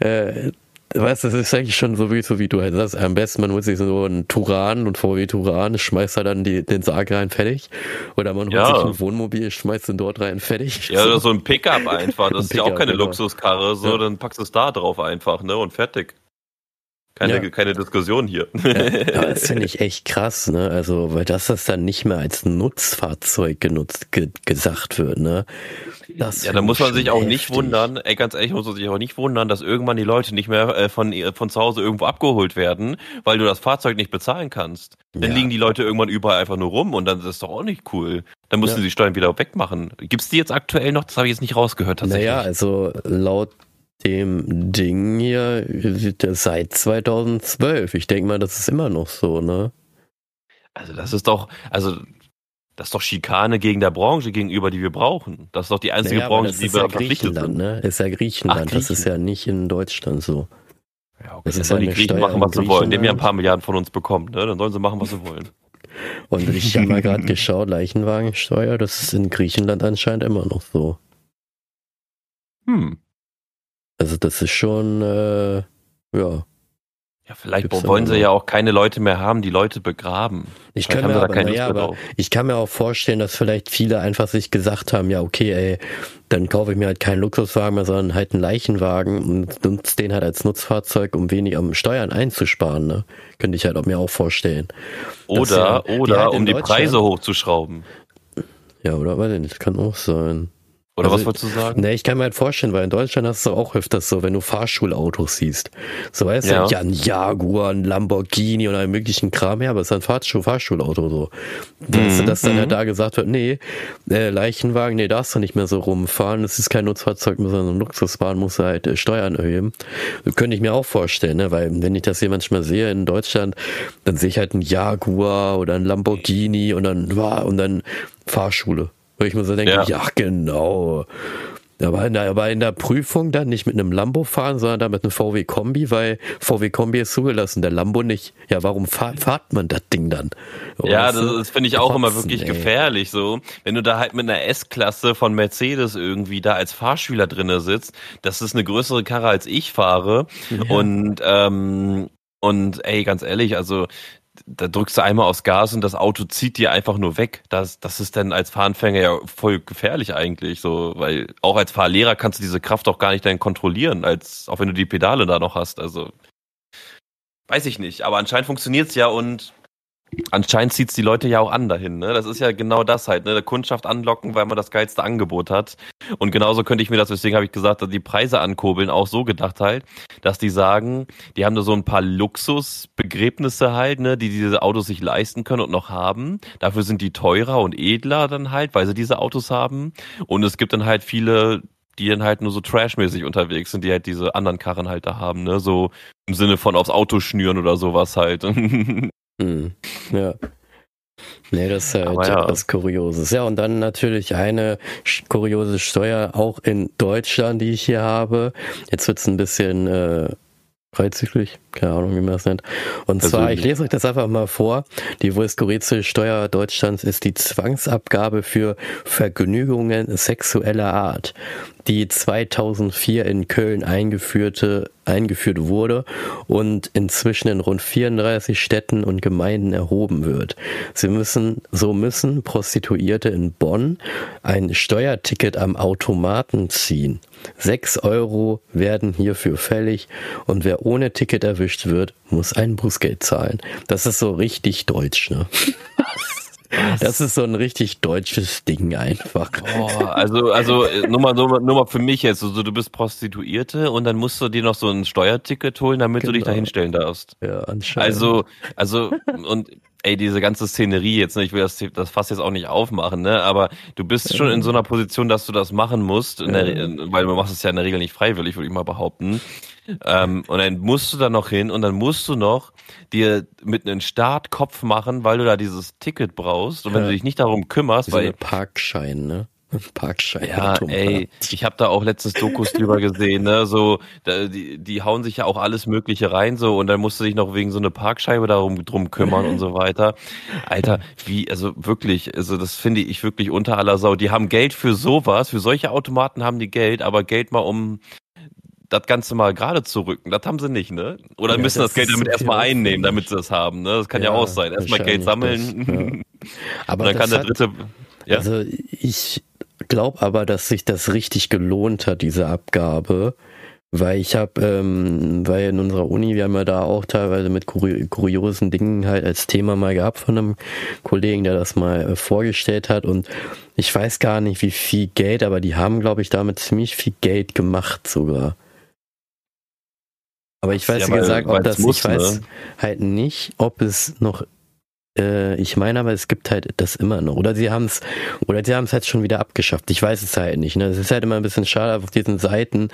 äh, weißt du, das ist eigentlich schon so wie, so wie du halt sagst. Am besten, man holt sich so einen Turan und VW Turan, schmeißt da dann die, den Sarg rein, fertig. Oder man holt ja. sich ein Wohnmobil, schmeißt den dort rein, fertig. Ja, oder (laughs) so ein Pickup einfach. Das ein ist ja auch keine genau. Luxuskarre, so, ja. dann packst du es da drauf einfach, ne, und fertig. Keine, ja. keine Diskussion hier. Ja, das (laughs) finde ich echt krass, ne? Also, weil das das dann nicht mehr als Nutzfahrzeug genutzt, ge gesagt wird, ne? Das ja, da muss man sich auch heftig. nicht wundern, ey, ganz ehrlich, muss man sich auch nicht wundern, dass irgendwann die Leute nicht mehr äh, von, von zu Hause irgendwo abgeholt werden, weil du das Fahrzeug nicht bezahlen kannst. Dann ja. liegen die Leute irgendwann überall einfach nur rum und dann ist das doch auch nicht cool. Dann müssen ja. sie die Steuern wieder wegmachen. Gibt's die jetzt aktuell noch? Das habe ich jetzt nicht rausgehört tatsächlich. Naja, also laut dem Ding hier seit 2012. Ich denke mal, das ist immer noch so, ne? Also das ist doch, also das ist doch Schikane gegen der Branche gegenüber, die wir brauchen. Das ist doch die einzige naja, Branche, die wir ja verpflichtet sind. Ne? Ist ja Griechenland. Ach, das ist ja nicht in Deutschland so. Ja, okay. Das ist ja die Griechen machen, was sie wollen. Haben ja ein paar Milliarden von uns bekommen. Ne? Dann sollen sie machen, was sie wollen. (laughs) Und ich habe mal gerade geschaut, Leichenwagensteuer, das ist in Griechenland anscheinend immer noch so. Hm. Also das ist schon, äh, ja. Ja, vielleicht Gibt's wollen sie ja auch keine Leute mehr haben, die Leute begraben. Ich kann, mir aber, ja, aber ich kann mir auch vorstellen, dass vielleicht viele einfach sich gesagt haben, ja, okay, ey, dann kaufe ich mir halt keinen Luxuswagen mehr, sondern halt einen Leichenwagen und nutze den halt als Nutzfahrzeug, um wenig am Steuern einzusparen. Ne? Könnte ich halt auch mir auch vorstellen. Oder, ja, oder halt um die Preise hochzuschrauben. Ja, oder? Weiß ich nicht, das kann auch sein. Oder also, was wolltest du sagen? Ne, ich kann mir halt vorstellen, weil in Deutschland hast du auch öfters so, wenn du Fahrschulautos siehst. So weißt ja. du, ja, ein Jaguar, ein Lamborghini und einen möglichen Kram, ja, aber es ist ein Fahrschul Fahrschulauto so. Dass, mhm. dass dann ja mhm. da gesagt wird, nee, äh, Leichenwagen, nee, darfst du nicht mehr so rumfahren, das ist kein Nutzfahrzeug mehr, sondern ein Luxusbahn, musst du halt äh, Steuern erheben. Das könnte ich mir auch vorstellen, ne, weil wenn ich das hier manchmal sehe in Deutschland, dann sehe ich halt ein Jaguar oder ein Lamborghini und dann, und dann Fahrschule. Wo ich mir so denke, ja, ja genau. Aber in, der, aber in der Prüfung dann nicht mit einem Lambo fahren, sondern dann mit einem VW Kombi, weil VW Kombi ist zugelassen, der Lambo nicht. Ja, warum fahrt, fahrt man das Ding dann? Oh, ja, das, das finde ich auch immer wirklich ey. gefährlich so. Wenn du da halt mit einer S-Klasse von Mercedes irgendwie da als Fahrschüler drinne sitzt, das ist eine größere Karre als ich fahre. Ja. Und ähm, und ey, ganz ehrlich, also da drückst du einmal aufs Gas und das Auto zieht dir einfach nur weg. Das, das ist dann als Fahranfänger ja voll gefährlich eigentlich, so, weil auch als Fahrlehrer kannst du diese Kraft auch gar nicht dann kontrollieren, als auch wenn du die Pedale da noch hast. Also weiß ich nicht, aber anscheinend funktioniert's ja und Anscheinend zieht's die Leute ja auch an dahin. Ne? Das ist ja genau das halt, ne? Der Kundschaft anlocken, weil man das geilste Angebot hat. Und genauso könnte ich mir das, deswegen habe ich gesagt, dass die Preise ankurbeln, auch so gedacht halt, dass die sagen, die haben da so ein paar Luxusbegräbnisse halt, ne, die diese Autos sich leisten können und noch haben. Dafür sind die teurer und edler dann halt, weil sie diese Autos haben. Und es gibt dann halt viele die dann halt nur so trashmäßig unterwegs sind, die halt diese anderen Karren halt da haben, ne? So im Sinne von aufs Auto schnüren oder sowas halt. (laughs) hm. Ja. Nee, das ist halt ja. was Kurioses. Ja, und dann natürlich eine kuriose Steuer auch in Deutschland, die ich hier habe. Jetzt wird's ein bisschen äh, freizügig, keine Ahnung, wie man das nennt. Und Persönlich. zwar, ich lese euch das einfach mal vor. Die wohl skurrilste Steuer Deutschlands ist die Zwangsabgabe für Vergnügungen sexueller Art die 2004 in Köln eingeführte, eingeführt wurde und inzwischen in rund 34 Städten und Gemeinden erhoben wird. Sie müssen, so müssen Prostituierte in Bonn ein Steuerticket am Automaten ziehen. Sechs Euro werden hierfür fällig und wer ohne Ticket erwischt wird, muss ein Bußgeld zahlen. Das ist so richtig deutsch, ne? (laughs) Was? Das ist so ein richtig deutsches Ding einfach. Boah, also, also äh, nur mal, nur, mal, nur mal für mich jetzt. Also, du bist Prostituierte und dann musst du dir noch so ein Steuerticket holen, damit genau. du dich da genau. hinstellen darfst. Ja, anscheinend. Also, also, und ey, diese ganze Szenerie jetzt, ne, ich will das, das Fass jetzt auch nicht aufmachen, ne, aber du bist schon in so einer Position, dass du das machen musst, der, weil du machst es ja in der Regel nicht freiwillig, würde ich mal behaupten. Ähm, und dann musst du da noch hin und dann musst du noch dir mit einem Startkopf machen, weil du da dieses Ticket brauchst. Und wenn ja. du dich nicht darum kümmerst, weil Parkschein, ne? (laughs) Parkschein. Ja, ey, ich habe da auch letztes Dokus drüber gesehen, ne? So, da, die, die hauen sich ja auch alles Mögliche rein, so, und dann musst du dich noch wegen so eine Parkscheibe darum drum kümmern und so weiter. Alter, wie, also wirklich, also das finde ich wirklich unter aller Sau. Die haben Geld für sowas, für solche Automaten haben die Geld, aber Geld mal um das Ganze mal gerade zu rücken, das haben sie nicht, ne? Oder ja, müssen das, das Geld damit erstmal einnehmen, damit sie das haben, ne? Das kann ja, ja auch sein. Erstmal Geld sammeln. Das, (laughs) ja. Aber dann kann der dritte. Ja? Also ich glaube aber, dass sich das richtig gelohnt hat, diese Abgabe. Weil ich habe, ähm, weil in unserer Uni, wir haben ja da auch teilweise mit kuri kuriosen Dingen halt als Thema mal gehabt von einem Kollegen, der das mal äh, vorgestellt hat und ich weiß gar nicht, wie viel Geld, aber die haben, glaube ich, damit ziemlich viel Geld gemacht sogar. Aber ich weiß, ja, wie gesagt, ob das, muss, ich weiß ne? halt nicht, ob es noch, äh, ich meine aber, es gibt halt das immer noch. Oder sie haben es, oder sie haben es halt schon wieder abgeschafft. Ich weiß es halt nicht. Ne? Es ist halt immer ein bisschen schade auf diesen Seiten,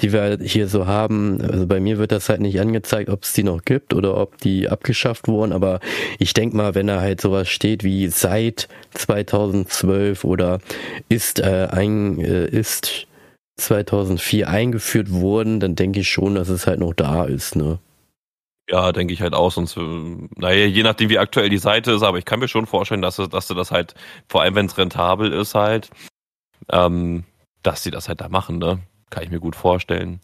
die wir halt hier so haben. Also bei mir wird das halt nicht angezeigt, ob es die noch gibt oder ob die abgeschafft wurden. Aber ich denk mal, wenn da halt sowas steht wie seit 2012 oder ist äh, ein, äh, ist 2004 eingeführt wurden, dann denke ich schon, dass es halt noch da ist, ne? Ja, denke ich halt auch, sonst, äh, naja, je nachdem wie aktuell die Seite ist, aber ich kann mir schon vorstellen, dass, dass du das halt, vor allem wenn es rentabel ist halt, ähm, dass sie das halt da machen, ne? Kann ich mir gut vorstellen.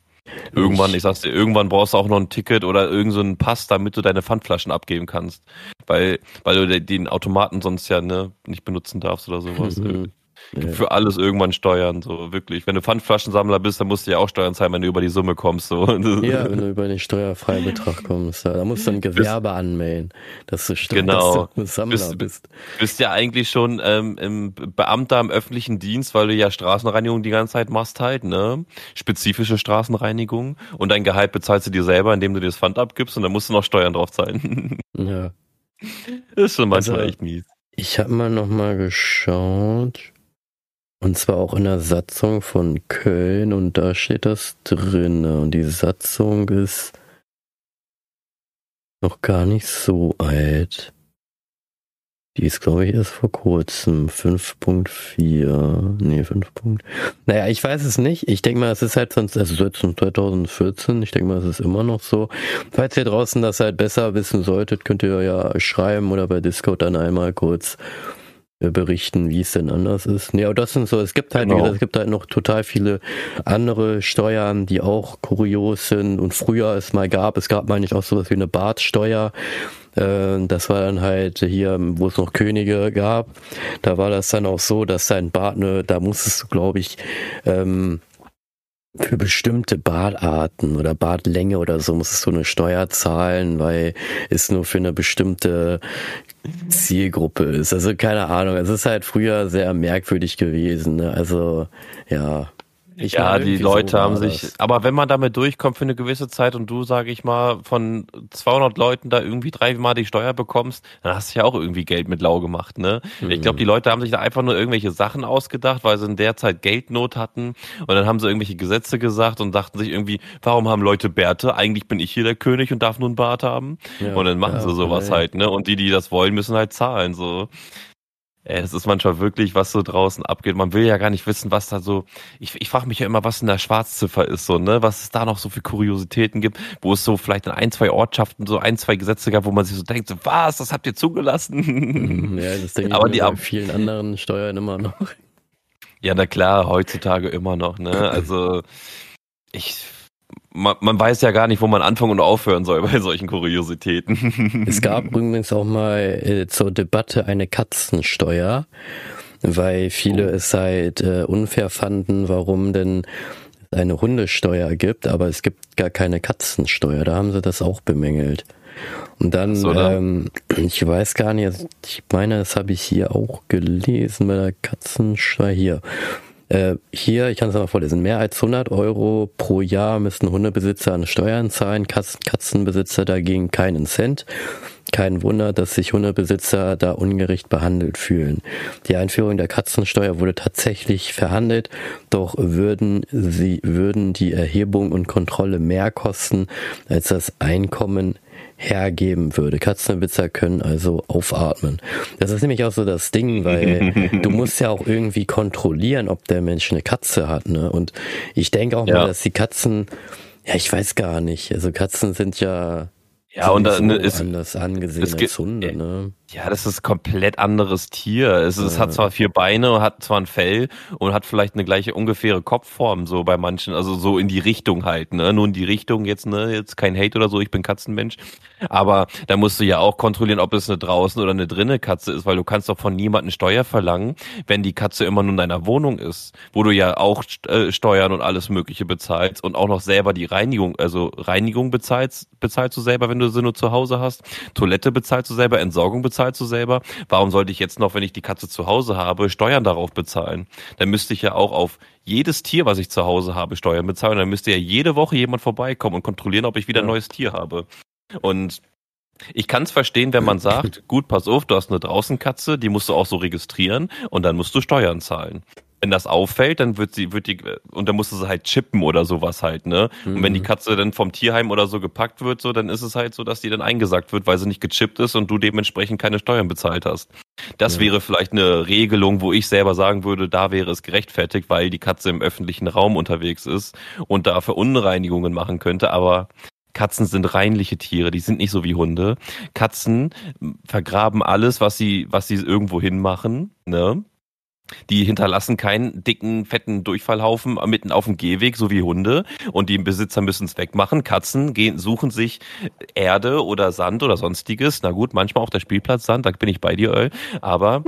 Irgendwann, ich sag's dir, irgendwann brauchst du auch noch ein Ticket oder irgendeinen so Pass, damit du deine Pfandflaschen abgeben kannst. Weil, weil du den Automaten sonst ja ne, nicht benutzen darfst oder sowas. Mhm ja. für alles irgendwann Steuern, so wirklich. Wenn du Pfandflaschensammler bist, dann musst du ja auch Steuern zahlen, wenn du über die Summe kommst. So. Ja, (laughs) wenn du über den steuerfreien Betrag kommst. Da musst du ein Gewerbe bist, anmelden, dass du, Steuer, genau. (laughs) Sammler bist. Bist, bist ja eigentlich schon ähm, im Beamter im öffentlichen Dienst, weil du ja Straßenreinigung die ganze Zeit machst halt, ne? Spezifische Straßenreinigung. Und dein Gehalt bezahlst du dir selber, indem du dir das Pfand abgibst und dann musst du noch Steuern drauf zahlen. Ja. (laughs) ist schon manchmal also, echt mies. Ich habe mal noch mal geschaut. Und zwar auch in der Satzung von Köln und da steht das drin. Und die Satzung ist noch gar nicht so alt. Die ist, glaube ich, erst vor kurzem. 5.4. Nee, 5. Naja, ich weiß es nicht. Ich denke mal, es ist halt sonst, also jetzt 2014. Ich denke mal, es ist immer noch so. Falls ihr draußen das halt besser wissen solltet, könnt ihr ja schreiben oder bei Discord dann einmal kurz berichten, wie es denn anders ist. Ja, aber das sind so, es gibt halt, genau. gesagt, es gibt halt noch total viele andere Steuern, die auch kurios sind und früher es mal gab, es gab meine ich auch sowas wie eine Bartsteuer. Äh, das war dann halt hier, wo es noch Könige gab. Da war das dann auch so, dass dein Bart, ne, da musstest du, glaube ich, ähm, für bestimmte Bartarten oder Bartlänge oder so musstest du eine Steuer zahlen, weil es nur für eine bestimmte Zielgruppe ist. Also keine Ahnung. Es ist halt früher sehr merkwürdig gewesen. Ne? Also ja. Ich ja, die Leute so haben sich, das. aber wenn man damit durchkommt für eine gewisse Zeit und du, sage ich mal, von 200 Leuten da irgendwie dreimal die Steuer bekommst, dann hast du ja auch irgendwie Geld mit lau gemacht, ne? Mhm. Ich glaube, die Leute haben sich da einfach nur irgendwelche Sachen ausgedacht, weil sie in der Zeit Geldnot hatten und dann haben sie irgendwelche Gesetze gesagt und dachten sich irgendwie, warum haben Leute Bärte? Eigentlich bin ich hier der König und darf nur einen Bart haben. Ja, und dann machen ja, sie sowas okay. halt, ne? Und die, die das wollen, müssen halt zahlen, so. Ey, das ist manchmal wirklich, was so draußen abgeht. Man will ja gar nicht wissen, was da so. Ich, ich frage mich ja immer, was in der Schwarzziffer ist, so, ne? Was es da noch so für Kuriositäten gibt, wo es so vielleicht in ein, zwei Ortschaften so ein, zwei Gesetze gab, wo man sich so denkt, so, was, das habt ihr zugelassen? Mhm, ja, das denke Aber ich die bei vielen anderen Steuern immer noch. Ja, na klar, heutzutage immer noch, ne? Also ich man, man weiß ja gar nicht, wo man anfangen und aufhören soll bei solchen Kuriositäten. (laughs) Es gab übrigens auch mal äh, zur Debatte eine Katzensteuer, weil viele oh. es halt äh, unfair fanden, warum denn eine Hundesteuer gibt, aber es gibt gar keine Katzensteuer. Da haben sie das auch bemängelt. Und dann, so, ähm, ich weiß gar nicht, ich meine, das habe ich hier auch gelesen bei der Katzensteuer hier. Äh, hier, ich kann es mal vorlesen, mehr als 100 Euro pro Jahr müssen Hundebesitzer an Steuern zahlen, Katzen, Katzenbesitzer dagegen keinen Cent. Kein Wunder, dass sich Hundebesitzer da ungerecht behandelt fühlen. Die Einführung der Katzensteuer wurde tatsächlich verhandelt, doch würden sie, würden die Erhebung und Kontrolle mehr kosten, als das Einkommen hergeben würde. Katzenwitzer können also aufatmen. Das ist nämlich auch so das Ding, weil (laughs) du musst ja auch irgendwie kontrollieren, ob der Mensch eine Katze hat. Ne? Und ich denke auch ja. mal, dass die Katzen, ja, ich weiß gar nicht. Also Katzen sind ja ja, und dann so ist anders angesehen als Hunde, ne? Ja, das ist komplett anderes Tier. Es, es hat zwar vier Beine, hat zwar ein Fell und hat vielleicht eine gleiche ungefähre Kopfform, so bei manchen, also so in die Richtung halt, ne? Nur in die Richtung jetzt, ne? Jetzt kein Hate oder so, ich bin Katzenmensch. Aber da musst du ja auch kontrollieren, ob es eine draußen oder eine drinne Katze ist, weil du kannst doch von niemandem Steuer verlangen, wenn die Katze immer nur in deiner Wohnung ist, wo du ja auch äh, Steuern und alles Mögliche bezahlst und auch noch selber die Reinigung, also Reinigung bezahlst, bezahlst du selber, wenn du sie nur zu Hause hast, Toilette bezahlst du selber, Entsorgung bezahlst bezahlst du selber. Warum sollte ich jetzt noch, wenn ich die Katze zu Hause habe, Steuern darauf bezahlen? Dann müsste ich ja auch auf jedes Tier, was ich zu Hause habe, Steuern bezahlen. Dann müsste ja jede Woche jemand vorbeikommen und kontrollieren, ob ich wieder ein neues Tier habe. Und ich kann es verstehen, wenn man sagt, (laughs) gut, pass auf, du hast eine Draußenkatze, die musst du auch so registrieren und dann musst du Steuern zahlen wenn das auffällt, dann wird sie, wird die, und dann musst du sie halt chippen oder sowas halt, ne? Mhm. Und wenn die mhm. Katze dann vom Tierheim oder so gepackt wird, so, dann ist es halt so, dass die dann eingesackt wird, weil sie nicht gechippt ist und du dementsprechend keine Steuern bezahlt hast. Das ja. wäre vielleicht eine Regelung, wo ich selber sagen würde, da wäre es gerechtfertigt, weil die Katze im öffentlichen Raum unterwegs ist und da Verunreinigungen machen könnte, aber Katzen sind reinliche Tiere, die sind nicht so wie Hunde. Katzen vergraben alles, was sie, was sie irgendwo hinmachen, ne? Die hinterlassen keinen dicken, fetten Durchfallhaufen mitten auf dem Gehweg, so wie Hunde. Und die Besitzer müssen es wegmachen. Katzen gehen, suchen sich Erde oder Sand oder sonstiges. Na gut, manchmal auch der Spielplatz Sand, da bin ich bei dir, Öl. Aber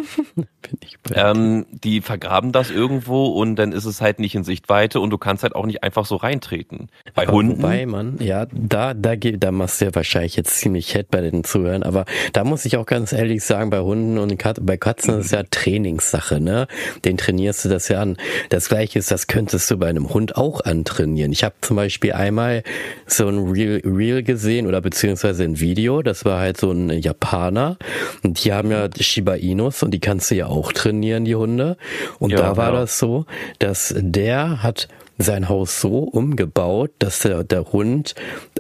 (laughs) ähm, die vergraben das irgendwo und dann ist es halt nicht in Sichtweite und du kannst halt auch nicht einfach so reintreten. Bei aber Hunden. Wobei, man, ja, da, da, da machst du ja wahrscheinlich jetzt ziemlich Head bei den Zuhören. Aber da muss ich auch ganz ehrlich sagen, bei Hunden und Kat bei Katzen ist es ja Trainingssache, ne? Den trainierst du das ja an. Das gleiche ist, das könntest du bei einem Hund auch antrainieren. Ich habe zum Beispiel einmal so ein Reel, Reel gesehen oder beziehungsweise ein Video, das war halt so ein Japaner und die haben ja Shiba Inus und die kannst du ja auch trainieren, die Hunde. Und ja, da war ja. das so, dass der hat sein Haus so umgebaut, dass der, der Hund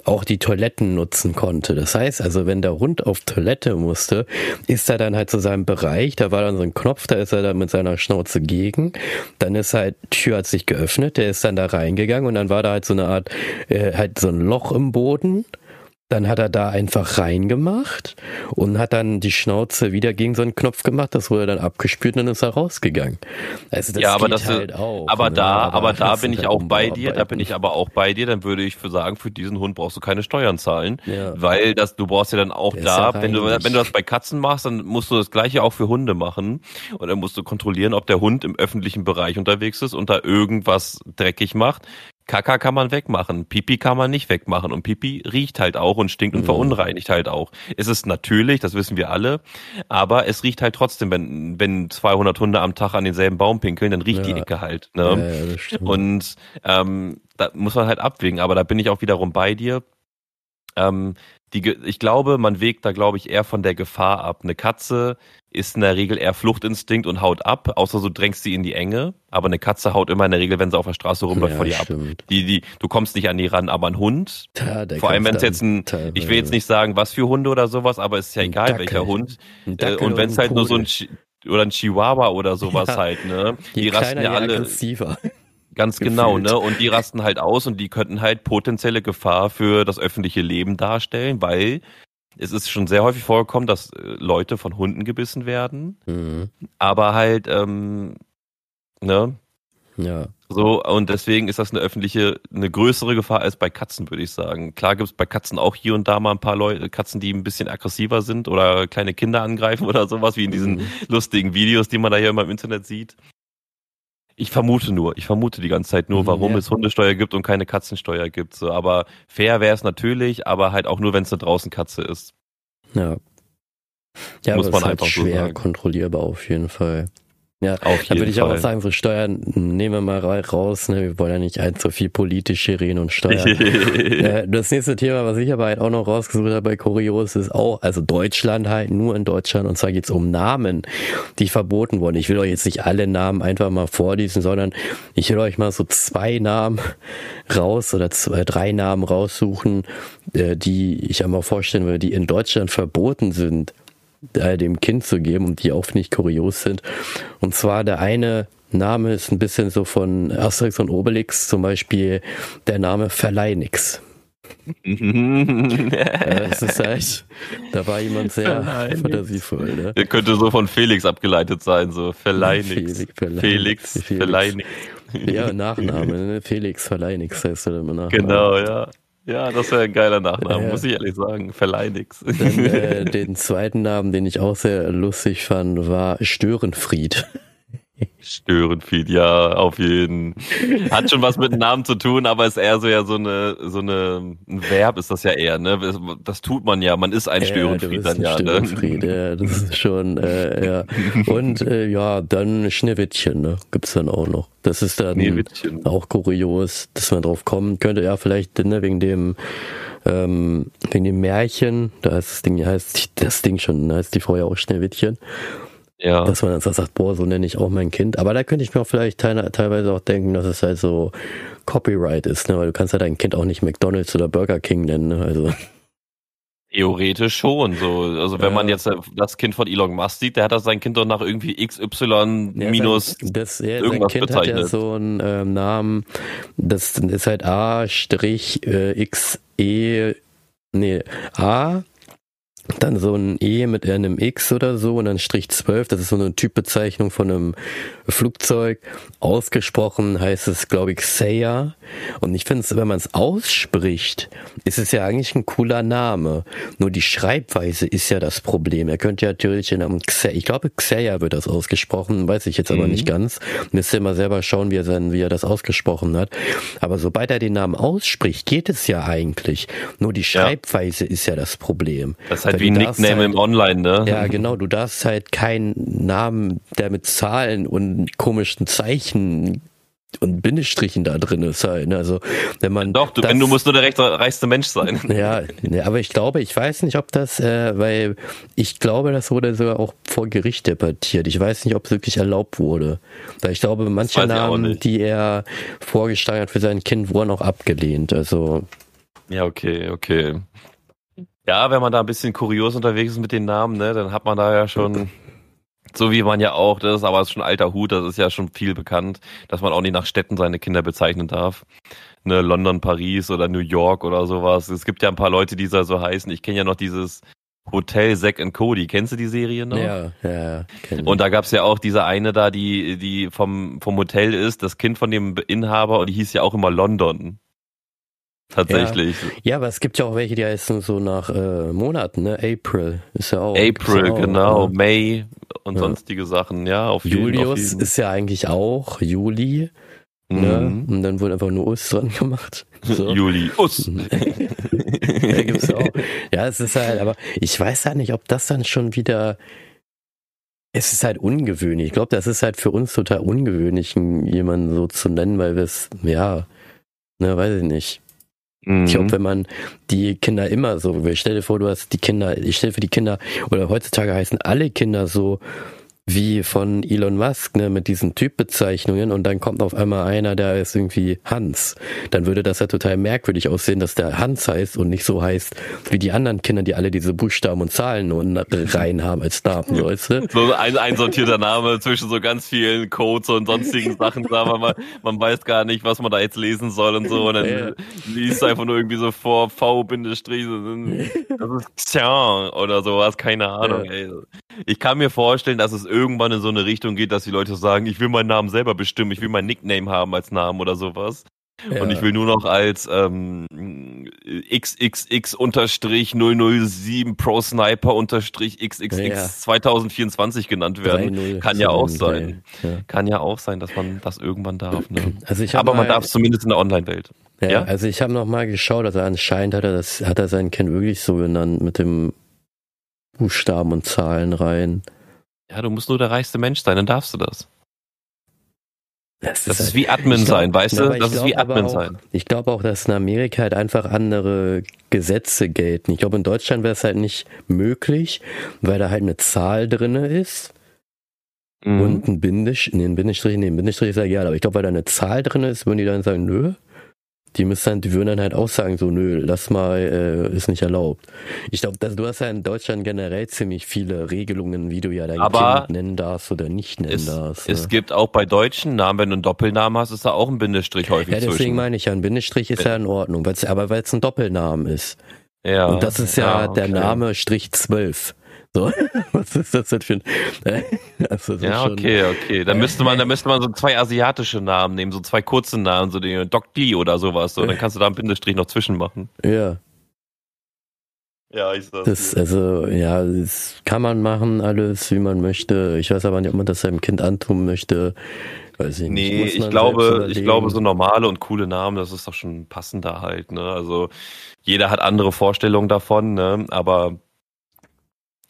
auch die Toiletten nutzen konnte. Das heißt also, wenn der Hund auf Toilette musste, ist er dann halt zu seinem Bereich, da war dann so ein Knopf, da ist er dann mit seiner Schnauze gegen, dann ist halt, Tür hat sich geöffnet, der ist dann da reingegangen und dann war da halt so eine Art, äh, halt so ein Loch im Boden dann hat er da einfach reingemacht und hat dann die Schnauze wieder gegen so einen Knopf gemacht. Das wurde dann abgespült und dann ist er rausgegangen. Also das ja, aber das halt ist, auch. Aber ne? da, aber, aber da bin ich auch bei dir. Da bin ich aber auch bei dir. Dann würde ich für sagen, für diesen Hund brauchst du keine Steuern zahlen, ja. weil das, du brauchst ja dann auch Der da, ja wenn du, wenn du das bei Katzen machst, dann musst du das Gleiche auch für Hunde machen und dann musst du kontrollieren, ob der Hund im öffentlichen Bereich unterwegs ist und da irgendwas dreckig macht Kaka kann man wegmachen, Pipi kann man nicht wegmachen und Pipi riecht halt auch und stinkt und mhm. verunreinigt halt auch. Es ist natürlich, das wissen wir alle, aber es riecht halt trotzdem, wenn wenn 200 Hunde am Tag an denselben Baum pinkeln, dann riecht ja. die Ecke halt. Ne? Ja, und ähm, da muss man halt abwägen, aber da bin ich auch wiederum bei dir. Ähm, die, ich glaube, man wägt da, glaube ich, eher von der Gefahr ab. Eine Katze ist in der Regel eher Fluchtinstinkt und haut ab, außer du drängst sie in die Enge. Aber eine Katze haut immer in der Regel, wenn sie auf der Straße rumläuft, ja, vor dir ab. Die, die, du kommst nicht an die ran, aber ein Hund, ja, vor allem wenn es jetzt ein, teilweise. ich will jetzt nicht sagen, was für Hunde oder sowas, aber es ist ja ein egal, Dackel. welcher Hund. Äh, und wenn es halt nur so ein, oder ein Chihuahua oder sowas ja, halt, ne? Die rasten ja alle. Aggressiver. Ganz genau, ne? Und die rasten halt aus und die könnten halt potenzielle Gefahr für das öffentliche Leben darstellen, weil es ist schon sehr häufig vorgekommen, dass äh, Leute von Hunden gebissen werden. Mhm. Aber halt, ähm, ne? Ja. So, und deswegen ist das eine öffentliche, eine größere Gefahr als bei Katzen, würde ich sagen. Klar gibt es bei Katzen auch hier und da mal ein paar Leute, Katzen, die ein bisschen aggressiver sind oder kleine Kinder angreifen (laughs) oder sowas, wie in diesen mhm. lustigen Videos, die man da hier immer im Internet sieht. Ich vermute nur, ich vermute die ganze Zeit nur, mhm, warum ja. es Hundesteuer gibt und keine Katzensteuer gibt. So, aber fair wäre es natürlich, aber halt auch nur, wenn es eine draußen Katze ist. Ja. Ja, Muss aber man ist halt schwer so kontrollierbar auf jeden Fall. Ja, Auf da würde ich Fall. auch sagen, so Steuern nehmen wir mal raus, ne? wir wollen ja nicht allzu viel politische reden und Steuern. (laughs) äh, das nächste Thema, was ich aber halt auch noch rausgesucht habe bei Kurios, ist auch, also Deutschland halt, nur in Deutschland, und zwar geht's um Namen, die verboten wurden. Ich will euch jetzt nicht alle Namen einfach mal vorlesen, sondern ich will euch mal so zwei Namen raus oder zwei, drei Namen raussuchen, äh, die ich einmal vorstellen will, die in Deutschland verboten sind äh, dem Kind zu geben und die auch nicht kurios sind. Und zwar der eine Name ist ein bisschen so von Asterix und Obelix, zum Beispiel der Name Verleinix. Es (laughs) ist halt, da war jemand sehr Verleinix. fantasievoll. Ne? Der könnte so von Felix abgeleitet sein, so Verleinix. Felix, Felix, Verleinix. Ja, Nachname, ne? Felix Verleinix heißt er immer Nachname. Genau, ja. Ja, das wäre ein geiler Nachname, äh, muss ich ehrlich sagen. Verleih nix. Dann, äh, (laughs) den zweiten Namen, den ich auch sehr lustig fand, war Störenfried. Störenfried, ja, auf jeden. Hat schon was mit dem Namen zu tun, aber ist eher so ja so eine so eine ein Verb ist das ja eher, ne? Das tut man ja, man ist ein ja, Störenfried dann ein ja, ne? Störenfried, ne? ja, das ist schon äh, ja. Und äh, ja, dann Schneewittchen, ne? Gibt's dann auch noch. Das ist dann auch kurios, dass man drauf kommen könnte, ja, vielleicht ne, wegen dem ähm, wegen dem Märchen, da ist das Ding, heißt das Ding schon, da heißt die Frau ja auch Schneewittchen. Ja. Dass man dann sagt, boah, so nenne ich auch mein Kind. Aber da könnte ich mir auch vielleicht teilweise auch denken, dass es halt so Copyright ist, ne? Weil du kannst ja dein Kind auch nicht McDonalds oder Burger King nennen, ne? Also. Theoretisch schon. So. Also wenn ja. man jetzt das Kind von Elon Musk sieht, der hat das sein Kind doch nach irgendwie XY minus ja, das, ja, irgendwas sein kind bezeichnet. hat ja so einen ähm, Namen, das ist halt A Strich äh, X E nee A dann so ein E mit einem X oder so und dann Strich 12, das ist so eine Typbezeichnung von einem Flugzeug. Ausgesprochen heißt es, glaube ich, Seiya. Und ich finde es, wenn man es ausspricht, ist es ja eigentlich ein cooler Name. Nur die Schreibweise ist ja das Problem. Er könnte ja natürlich in einem Xe ich glaube Xeya wird das ausgesprochen, weiß ich jetzt aber mhm. nicht ganz. Müsste mal selber schauen, wie er, sein, wie er das ausgesprochen hat. Aber sobald er den Namen ausspricht, geht es ja eigentlich. Nur die Schreibweise ja. ist ja das Problem. Das ist halt wie ein Nickname halt, im Online, ne? Ja, genau. Du darfst halt keinen Namen, der mit Zahlen und komischen Zeichen und Bindestrichen da drin ist halt. Ne? Also wenn man doch, du, das, wenn du musst nur der recht, reichste Mensch sein. (laughs) Ja, aber ich glaube, ich weiß nicht, ob das, äh, weil ich glaube, das wurde sogar auch vor Gericht debattiert. Ich weiß nicht, ob es wirklich erlaubt wurde. Weil ich glaube, manche Namen, die er vorgeschlagen hat für sein Kind, wurden auch abgelehnt. Also ja, okay, okay. Ja, wenn man da ein bisschen kurios unterwegs ist mit den Namen, ne, dann hat man da ja schon so wie man ja auch, das ist aber schon alter Hut, das ist ja schon viel bekannt, dass man auch nicht nach Städten seine Kinder bezeichnen darf. Ne, London, Paris oder New York oder sowas. Es gibt ja ein paar Leute, die da so heißen. Ich kenne ja noch dieses Hotel Zack and Cody. Kennst du die Serie noch? Ja, ja. Kenn und da gab's ja auch diese eine da, die, die vom, vom Hotel ist, das Kind von dem Inhaber und die hieß ja auch immer London. Tatsächlich. Ja. ja, aber es gibt ja auch welche, die heißen so nach äh, Monaten, ne? April ist ja auch. April, auch, genau. Ja. May und ja. sonstige Sachen, ja. Auf Julius jeden, auf jeden. ist ja eigentlich auch Juli. Ne? Mhm. Und dann wurde einfach nur Us dran gemacht. (laughs) So. Juli, Us. (laughs) ja, gibt's auch. ja, es ist halt, aber ich weiß halt nicht, ob das dann schon wieder. Es ist halt ungewöhnlich. Ich glaube, das ist halt für uns total ungewöhnlich, jemanden so zu nennen, weil wir es, ja, ne, weiß ich nicht. Mhm. Ich glaube, wenn man die Kinder immer so, ich stell dir vor, du hast die Kinder, ich stelle für die Kinder, oder heutzutage heißen alle Kinder so, wie von Elon Musk, ne, mit diesen Typbezeichnungen und dann kommt auf einmal einer, der ist irgendwie Hans. Dann würde das ja total merkwürdig aussehen, dass der Hans heißt und nicht so heißt wie die anderen Kinder, die alle diese Buchstaben und Zahlen und rein haben als Namen, weißt du? So ein einsortierter Name zwischen so ganz vielen Codes und sonstigen Sachen, sagen wir mal, man weiß gar nicht, was man da jetzt lesen soll und so und dann ja. liest einfach nur irgendwie so vor V Bindestrich, das ist Xiang oder sowas, keine Ahnung, ja. ey. Ich kann mir vorstellen, dass es irgendwann in so eine Richtung geht, dass die Leute sagen, ich will meinen Namen selber bestimmen, ich will mein Nickname haben als Namen oder sowas. Ja. Und ich will nur noch als ähm, XXX-007 Pro Sniper unterstrich XXX ja. 2024 genannt werden. Kann ja auch sein. Ja. Kann ja auch sein, dass man das irgendwann darf. Ne? Also ich Aber man darf es zumindest in der Online-Welt. Ja, also ich habe noch mal geschaut, also anscheinend hat er das, hat er sein Kind wirklich so genannt mit dem Buchstaben und Zahlen rein. Ja, du musst nur der reichste Mensch sein, dann darfst du das. Das, das ist, halt, wie Admin glaub, sein, weißt du? Das ist wie Admin auch, sein. Ich glaube auch, dass in Amerika halt einfach andere Gesetze gelten. Ich glaube, in Deutschland wäre es halt nicht möglich, weil da halt eine Zahl drinne ist. Mhm. Und ein Bindestrich, nee, ein Bindestrich, nee, ein Bindestrich ist ja egal, aber ich glaube, weil da eine Zahl drin ist, würden die dann sagen, nö, die müssen dann, die würden dann halt auch sagen, so, nö, lass mal, äh, ist nicht erlaubt. Ich glaube, du hast ja in Deutschland generell ziemlich viele Regelungen, wie du ja dein Aber Kind nennen darfst oder nicht nennen es, darfst. Es ja. gibt auch bei deutschen Namen, wenn du einen Doppelnamen hast, ist da auch ein Bindestrich häufig Ja, deswegen zwischen. meine ich ja, ein Bindestrich ist ja in Ordnung, weil's, aber weil es ein Doppelnamen ist. Ja. Und das ist ja, ja okay. der Name Strich 12. So, (laughs) was ist das denn für ein. Äh, also ja, schon, okay, okay. Da müsste man, da müsste man so zwei asiatische Namen nehmen, so zwei kurze Namen, so den Doc D oder sowas. So. Dann kannst du da einen Bindestrich noch zwischen machen. Ja. Ja, ich sag's. Das, also, ja, das kann man machen, alles, wie man möchte. Ich weiß aber nicht, ob man das seinem Kind antun möchte. Weiß ich nicht. Nee, ich glaube, ich glaube, so normale und coole Namen, das ist doch schon passender halt, ne? Also, jeder hat andere Vorstellungen davon, ne? Aber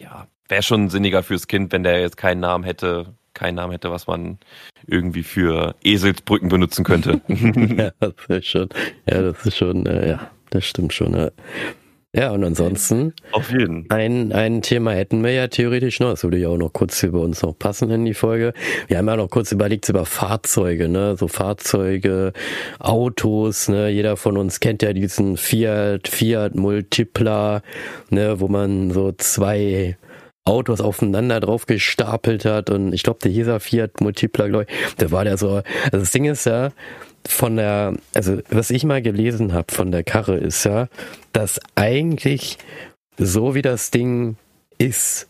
ja, wäre schon sinniger fürs Kind, wenn der jetzt keinen Namen hätte, keinen Namen hätte, was man irgendwie für Eselsbrücken benutzen könnte. (laughs) ja, das ist schon, ja, das ist schon, äh, ja, das stimmt schon. Ja. Ja, und ansonsten. Auf jeden. Ein, ein Thema hätten wir ja theoretisch noch. Das würde ja auch noch kurz über uns noch passen in die Folge. Wir haben ja noch kurz überlegt über Fahrzeuge, ne? So Fahrzeuge, Autos, ne? Jeder von uns kennt ja diesen Fiat, Fiat Multipla, ne? Wo man so zwei Autos aufeinander drauf gestapelt hat und ich glaube, der dieser Fiat Multipla, glaube ich, der war der so, also das Ding ist ja, von der, also was ich mal gelesen habe von der Karre ist ja, dass eigentlich so wie das Ding ist,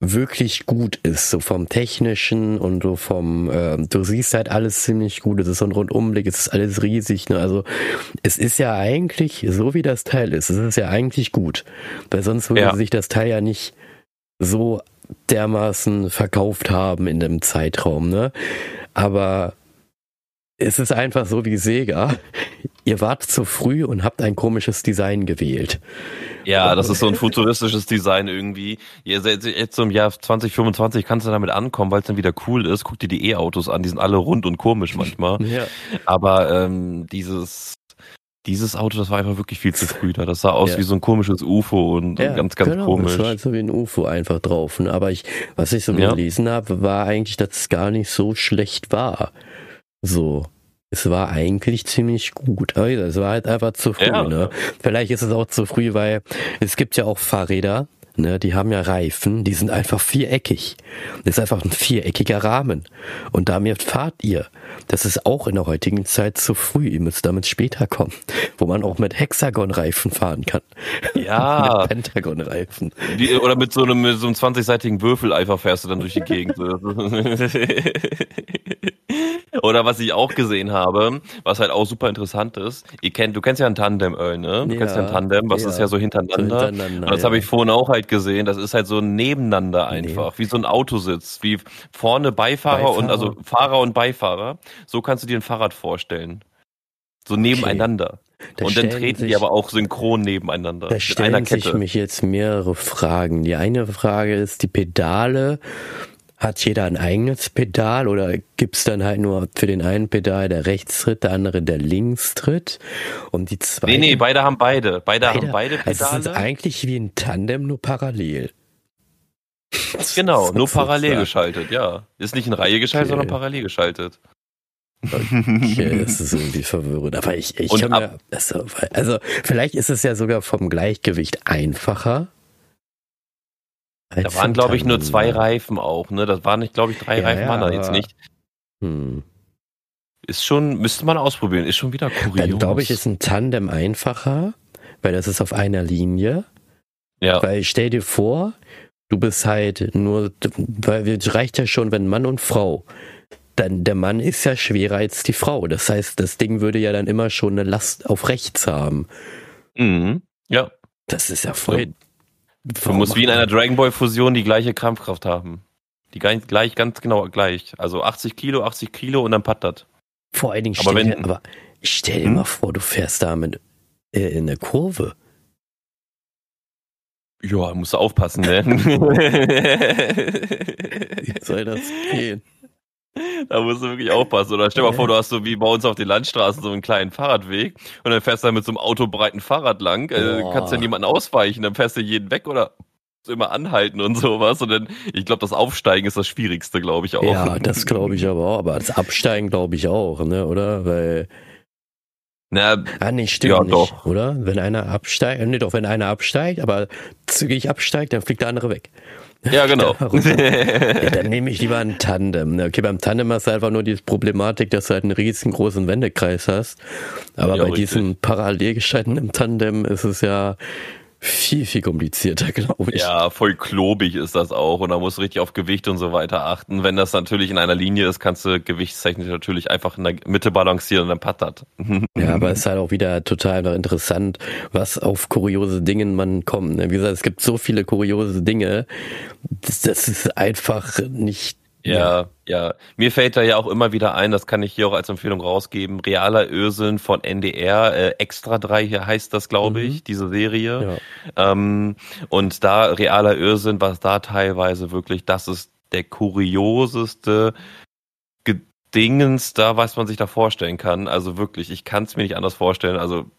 wirklich gut ist, so vom technischen und so vom, äh, du siehst halt alles ziemlich gut, es ist so ein Rundumblick, es ist alles riesig, ne? also es ist ja eigentlich, so wie das Teil ist, es ist ja eigentlich gut, weil sonst würde ja. sich das Teil ja nicht so dermaßen verkauft haben in dem Zeitraum, ne, aber es ist einfach so wie Sega. Ihr wart zu früh und habt ein komisches Design gewählt. Ja, das ist so ein futuristisches Design irgendwie. Jetzt so im Jahr 2025 kannst du damit ankommen, weil es dann wieder cool ist. Guck dir die E-Autos an, die sind alle rund und komisch manchmal. (laughs) Ja. Aber ähm, dieses dieses Auto, das war einfach wirklich viel zu früh da. Das sah aus ja. wie so ein komisches UFO und ja, ganz, ganz genau, komisch. Das war halt so wie ein UFO einfach drauf. Aber ich, was ich so ja. gelesen habe, war eigentlich, dass es gar nicht so schlecht war. So. Es war eigentlich ziemlich gut. Aber es war halt einfach zu früh, ja. ne? Vielleicht ist es auch zu früh, weil es gibt ja auch Fahrräder, ne, die haben ja Reifen, die sind einfach viereckig. Das ist einfach ein viereckiger Rahmen. Und damit fahrt ihr. Das ist auch in der heutigen Zeit zu früh. Ihr müsst damit später kommen, wo man auch mit Hexagon-Reifen fahren kann. Ja. (laughs) mit Pentagon-Reifen. Oder mit so einem, mit so einem 20-seitigen Würfeleifer fährst du dann durch die Gegend. (laughs) (laughs) Oder was ich auch gesehen habe, was halt auch super interessant ist, ihr kennt, du kennst ja ein Tandem, Earl, ne? Du ja, kennst ja ein Tandem, was ja. ist ja so hintereinander. So hintereinander und das ja. habe ich vorhin auch halt gesehen, das ist halt so nebeneinander einfach, nee. wie so ein Autositz, wie vorne Beifahrer, Beifahrer, und also Fahrer und Beifahrer. So kannst du dir ein Fahrrad vorstellen. So nebeneinander. Okay. und dann treten sich, die aber auch synchron nebeneinander. Da stellen sich mich jetzt mehrere Fragen. Die eine Frage ist, die Pedale hat jeder ein eigenes Pedal oder gibt's dann halt nur für den einen Pedal der Rechtstritt, der andere der Linkstritt? Und die zwei. Nee, nee, beide haben beide. Beide, beide haben beide Pedale. Also es ist eigentlich wie ein Tandem, nur parallel. (laughs) Genau, nur parallel geschaltet, ja. Ist nicht in Reihe geschaltet, okay. sondern parallel geschaltet. Okay, das ist (laughs) irgendwie verwirrend. Aber ich, ich kann mir, also, also, vielleicht ist es ja sogar vom Gleichgewicht einfacher, da waren, glaube ich, nur zwei Reifen auch, ne? Das waren nicht, glaube ich, drei ja, Reifen waren da jetzt nicht. Hm. Ist schon, müsste man ausprobieren, ist schon wieder kurios. Dann glaube ich, ist ein Tandem einfacher, weil das ist auf einer Linie. Ja. Weil stell dir vor, du bist halt nur, weil es reicht ja schon, wenn Mann und Frau. Dann der Mann ist ja schwerer als die Frau. Das heißt, das Ding würde ja dann immer schon eine Last auf rechts haben. Mhm. Ja. Das ist ja voll. Du musst wie in einer Dragon Ball Fusion die gleiche Kampfkraft haben. Die gleich, gleich, ganz genau gleich. Also 80 Kilo, 80 Kilo und dann pattert. Vor allen Dingen, aber, stell, wenn, aber stell dir hm? mal vor, du fährst damit äh, in der Kurve. Ja, musst du aufpassen, ne? (laughs) (laughs) Wie soll das gehen? Da musst du wirklich aufpassen. Oder stell dir mal vor, du hast so wie bei uns auf den Landstraßen so einen kleinen Fahrradweg und dann fährst du mit so einem autobreiten Fahrrad lang. Äh, kannst ja niemanden ausweichen, dann fährst du jeden weg oder immer anhalten und sowas. Und dann, ich glaube, das Aufsteigen ist das Schwierigste, glaube ich auch. Ja, das glaube ich aber auch. Aber das Absteigen glaube ich auch, ne, oder? Weil. Na, ah, nee, stimmt ja, nicht, doch. oder? Wenn einer absteigt, nee, doch, wenn einer absteigt, aber zügig absteigt, dann fliegt der andere weg. Ja, genau. (laughs) ja, dann nehme ich lieber ein Tandem. Ne? Okay, beim Tandem hast du einfach nur die Problematik, dass du halt einen riesengroßen Wendekreis hast. Aber ja, bei richtig. diesem parallel geschalteten Tandem ist es ja viel, viel komplizierter, (laughs) glaube ich. Ja, voll klobig ist das auch und da musst du richtig auf Gewicht und so weiter achten. Wenn das natürlich in einer Linie ist, kannst du gewichtstechnisch natürlich einfach in der Mitte balancieren und dann pattert. (laughs) Ja, aber es ist halt auch wieder total interessant, was auf kuriose Dinge man kommt. Ne? Wie gesagt, es gibt so viele kuriose Dinge, das, das ist einfach nicht ja, ja, Mir fällt da ja auch immer wieder ein, das kann ich hier auch als Empfehlung rausgeben, Realer Öseln von NDR, äh, Extra 3 hier heißt das, glaube ich, mhm. diese Serie. Ja. Ähm, und da Realer Öseln, was da teilweise wirklich, das ist der kurioseste Dingens da, was man sich da vorstellen kann. Also wirklich, ich kann es mir nicht anders vorstellen. Also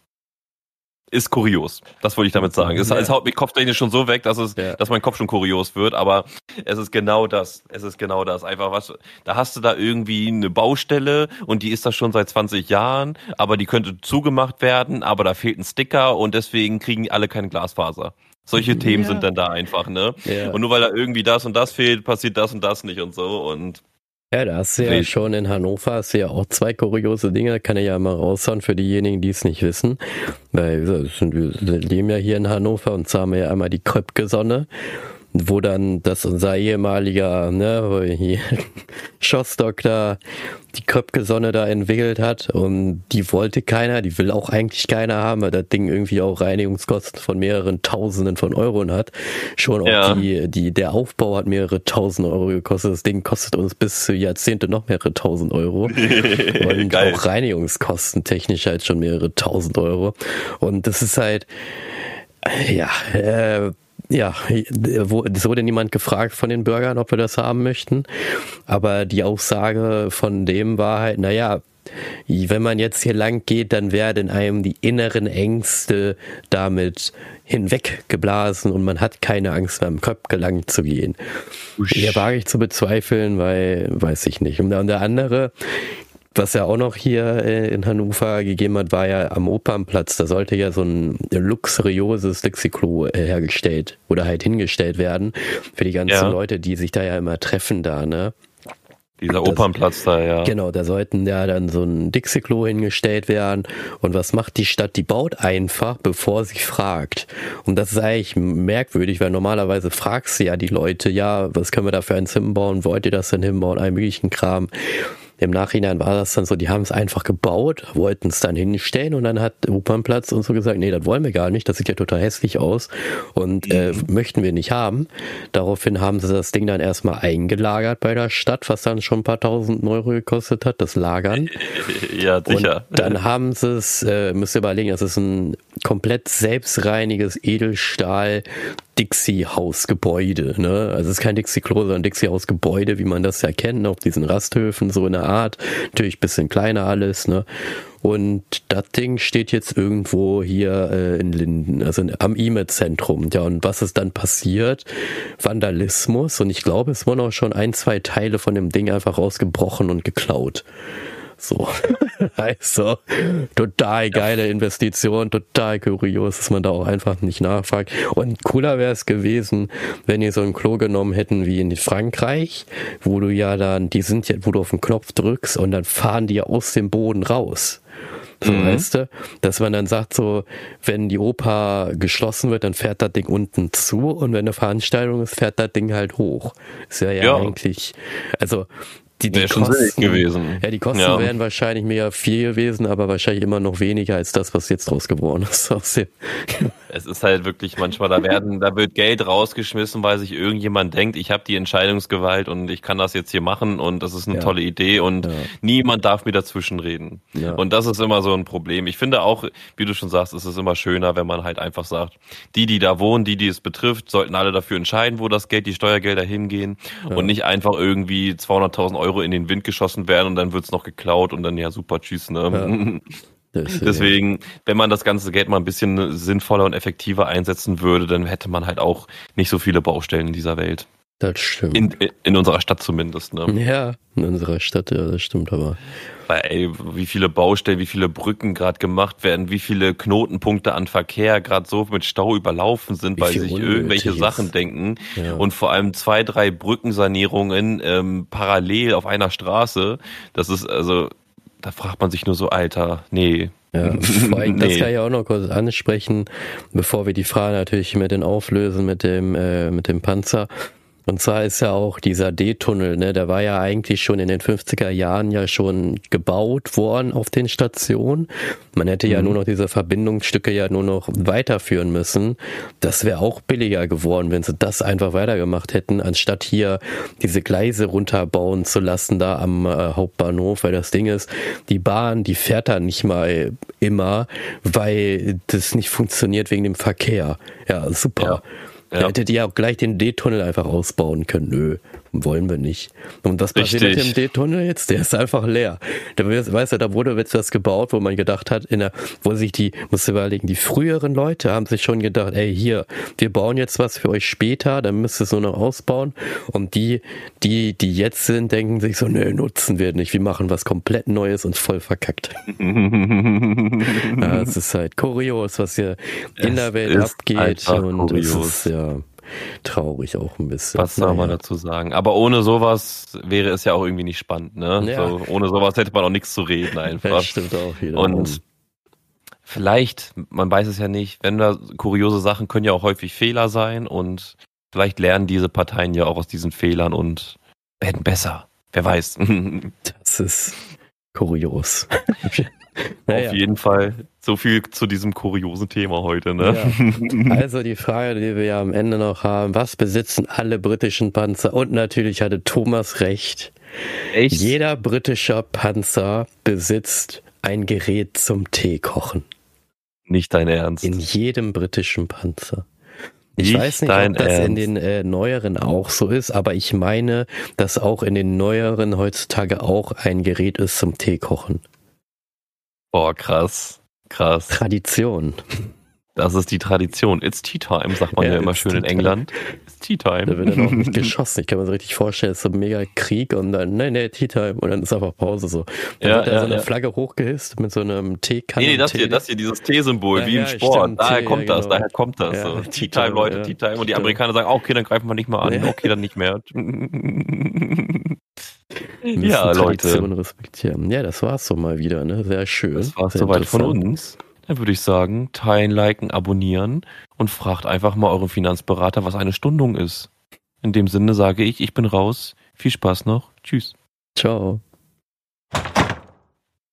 ist kurios. Das wollte ich damit sagen. Es, ja. es haut mich kopftechnisch schon so weg, dass es, ja. dass mein Kopf schon kurios wird, aber es ist genau das. Es ist genau das. Einfach was, da hast du da irgendwie eine Baustelle und die ist da schon seit 20 Jahren, aber die könnte zugemacht werden, aber da fehlt ein Sticker und deswegen kriegen alle keine Glasfaser. Solche Themen ja. sind dann da einfach, ne? Und nur weil da irgendwie das und das fehlt, passiert das und das nicht und so und ja, da hast du ja schon in Hannover, hast du ja auch zwei kuriose Dinge, kann ich ja mal raushauen für diejenigen, die es nicht wissen. Weil wir leben ja hier in Hannover und zwar haben wir ja einmal die Kröpke-Sonne wo dann das unser ehemaliger ne, hier, (laughs) Schossdoktor die Köpke-Sonne da entwickelt hat und die wollte keiner, die will auch eigentlich keiner haben, weil das Ding irgendwie auch Reinigungskosten von mehreren Tausenden von Euro hat. Schon ja. auch die, die, der Aufbau hat mehrere tausend Euro gekostet. Das Ding kostet uns bis zu Jahrzehnte noch mehrere tausend Euro. (laughs) und Geil. auch Reinigungskosten technisch halt schon mehrere tausend Euro. Und das ist halt, ja, äh, ja, wo, es wurde niemand gefragt von den Bürgern, ob wir das haben möchten. Aber die Aussage von dem war halt, naja, wenn man jetzt hier lang geht, dann werden einem die inneren Ängste damit hinweggeblasen und man hat keine Angst mehr, im Kopf gelangt zu gehen. Hier wage ich zu bezweifeln, weil, weiß ich nicht. Und der andere was ja auch noch hier äh, in Hannover gegeben hat, war ja am Opernplatz. Da sollte ja so ein luxuriöses Lexiklo äh, hergestellt oder halt hingestellt werden für die ganzen ja. Leute, die sich da ja immer treffen da, ne? Dieser Opernplatz da, ja. Genau, da sollten ja dann so ein Dixie-Klo hingestellt werden. Und was macht die Stadt? Die baut einfach, bevor sie fragt. Und das ist eigentlich merkwürdig, weil normalerweise fragst du ja die Leute, ja, was können wir da für eins hinbauen? Wollt ihr das denn hinbauen? All möglichen Kram. Im Nachhinein war das dann so, die haben es einfach gebaut, wollten es dann hinstellen und dann hat Opernplatz und so gesagt, nee, das wollen wir gar nicht, das sieht ja total hässlich aus und äh, mhm. möchten wir nicht haben. Daraufhin haben sie das Ding dann erstmal eingelagert bei der Stadt, was dann schon ein paar tausend Euro gekostet hat, das Lagern. (laughs) Ja, sicher. Und dann haben sie es, äh, müsst ihr überlegen, das ist ein komplett selbstreiniges Edelstahl Dixie-Hausgebäude. Ne? Also es ist kein Dixie-Klo, sondern Dixie-Hausgebäude, wie man das ja kennt, auf diesen Rasthöfen, so in der Art. Natürlich bisschen kleiner alles. Ne? Und das Ding steht jetzt irgendwo hier äh, in Linden, also am IME-Zentrum. Ja, und was ist dann passiert? Vandalismus. Und ich glaube, es wurden auch schon ein, zwei Teile von dem Ding einfach rausgebrochen und geklaut. So. (laughs) also, total geile Investition, total kurios, dass man da auch einfach nicht nachfragt. Und cooler wäre es gewesen, wenn ihr so ein Klo genommen hätten wie in Frankreich, wo du ja dann, die sind ja, wo du auf den Knopf drückst und dann fahren die aus dem Boden raus. So, mhm. weißt du, dass man dann sagt, so, wenn die Oper geschlossen wird, dann fährt das Ding unten zu und wenn eine Veranstaltung ist, fährt das Ding halt hoch. Ist ja, ja, ja. eigentlich, also die, die Kosten, gewesen. Ja, die Kosten ja. wären wahrscheinlich mega viel gewesen, aber wahrscheinlich immer noch weniger als das, was jetzt draus geworden ist. Es ist halt wirklich manchmal, da werden, da wird Geld rausgeschmissen, weil sich irgendjemand denkt, ich habe die Entscheidungsgewalt und ich kann das jetzt hier machen und das ist eine ja. tolle Idee und ja. niemand darf mir dazwischen reden. Ja. Und das ist immer so ein Problem. Ich finde auch, wie du schon sagst, es ist immer schöner, wenn man halt einfach sagt, die, die da wohnen, die, die es betrifft, sollten alle dafür entscheiden, wo das Geld, die Steuergelder hingehen und nicht einfach irgendwie 200.000 Euro in den Wind geschossen werden und dann wird's noch geklaut und dann ja super, tschüss, ne? (laughs) Deswegen, wenn man das ganze Geld mal ein bisschen sinnvoller und effektiver einsetzen würde, dann hätte man halt auch nicht so viele Baustellen in dieser Welt. Das stimmt. In, in unserer Stadt zumindest, ne? Ja, in unserer Stadt, ja, das stimmt aber. Weil, ey, wie viele Baustellen, wie viele Brücken gerade gemacht werden, wie viele Knotenpunkte an Verkehr gerade so mit Stau überlaufen sind, wie weil sich irgendwelche Sachen denken. Ja. Und vor allem zwei, drei Brückensanierungen ähm, parallel auf einer Straße. Das ist also, da fragt man sich nur so, Alter, nee, ja, (laughs) vor allem, nee. das kann ich auch noch kurz ansprechen, bevor wir die Frage natürlich mit den auflösen mit dem, äh, mit dem Panzer. Und zwar ist ja auch dieser D-Tunnel, ne, der war ja eigentlich schon in den 50er Jahren ja schon gebaut worden auf den Stationen. Man hätte mhm. ja nur noch diese Verbindungsstücke ja nur noch weiterführen müssen. Das wäre auch billiger geworden, wenn sie das einfach weitergemacht hätten, anstatt hier diese Gleise runterbauen zu lassen da am äh, Hauptbahnhof, weil das Ding ist, die Bahn, die fährt da nicht mal immer, weil das nicht funktioniert wegen dem Verkehr. Ja, super. Ja. Ja. Da hättet ihr auch gleich den D-Tunnel einfach ausbauen können. Nö, wollen wir nicht. Und was passiert mit dem D-Tunnel jetzt? Der ist einfach leer. Da weißt du, da wurde jetzt was gebaut, wo man gedacht hat, in der, wo sich die, musst du überlegen, die früheren Leute haben sich schon gedacht, ey, hier, wir bauen jetzt was für euch später, dann müsst ihr es nur noch ausbauen. Und die, die, die jetzt sind, denken sich so, nö, nutzen wir nicht. Wir machen was komplett Neues und voll verkackt. (laughs) ja, es ist halt kurios, was hier in der Welt abgeht. Und kurios. es ist, ja, traurig auch ein bisschen. Was soll man dazu sagen? Aber ohne sowas wäre es ja auch irgendwie nicht spannend, ne? Ja. So, ohne sowas hätte man auch nichts zu reden (laughs) einfach. Das stimmt auch wieder. Und vielleicht, man weiß es ja nicht, wenn da kuriose Sachen können ja auch häufig Fehler sein und vielleicht lernen diese Parteien ja auch aus diesen Fehlern und werden besser. Wer weiß. (laughs) das ist kurios. (laughs) Naja. Auf jeden Fall. So viel zu diesem kuriosen Thema heute, ne? Ja. Also die Frage, die wir ja am Ende noch haben, was besitzen alle britischen Panzer? Und natürlich hatte Thomas recht. Echt? Jeder britische Panzer besitzt ein Gerät zum Teekochen. Nicht dein Ernst. In jedem britischen Panzer. Ich nicht weiß nicht, ob das Ernst. in den äh, neueren auch so ist, aber ich meine, dass auch in den neueren heutzutage auch ein Gerät ist zum Teekochen. Boah, krass. Krass. Tradition. Das ist die Tradition. It's Tea Time, sagt man ja, ja immer schön in England. It's Tea Time. Da wird dann auch (laughs) nicht geschossen. Ich kann mir so richtig vorstellen, es ist so ein mega Krieg und dann, nein, nee, Tea Time und dann ist einfach Pause so. Dann ja, wird da ja, so eine. Flagge hochgehisst mit so einem Teekanne. Nee, nee, das hier, das hier, dieses Teesymbol, wie im Sport. Stimmt, daher Tee, kommt das, genau. daher kommt das. so. (laughs) Tea Time, Leute, Tea Time. Und die Amerikaner sagen, okay, dann greifen wir nicht mal an. Okay, dann nicht mehr. (laughs) ja, Leute. respektieren. Ja, das war's so mal wieder, ne? Sehr schön. Das war's soweit von uns. Dann würde ich sagen, teilen, liken, abonnieren und fragt einfach mal euren Finanzberater, was eine Stundung ist. In dem Sinne sage ich, ich bin raus. Viel Spaß noch. Tschüss. Ciao.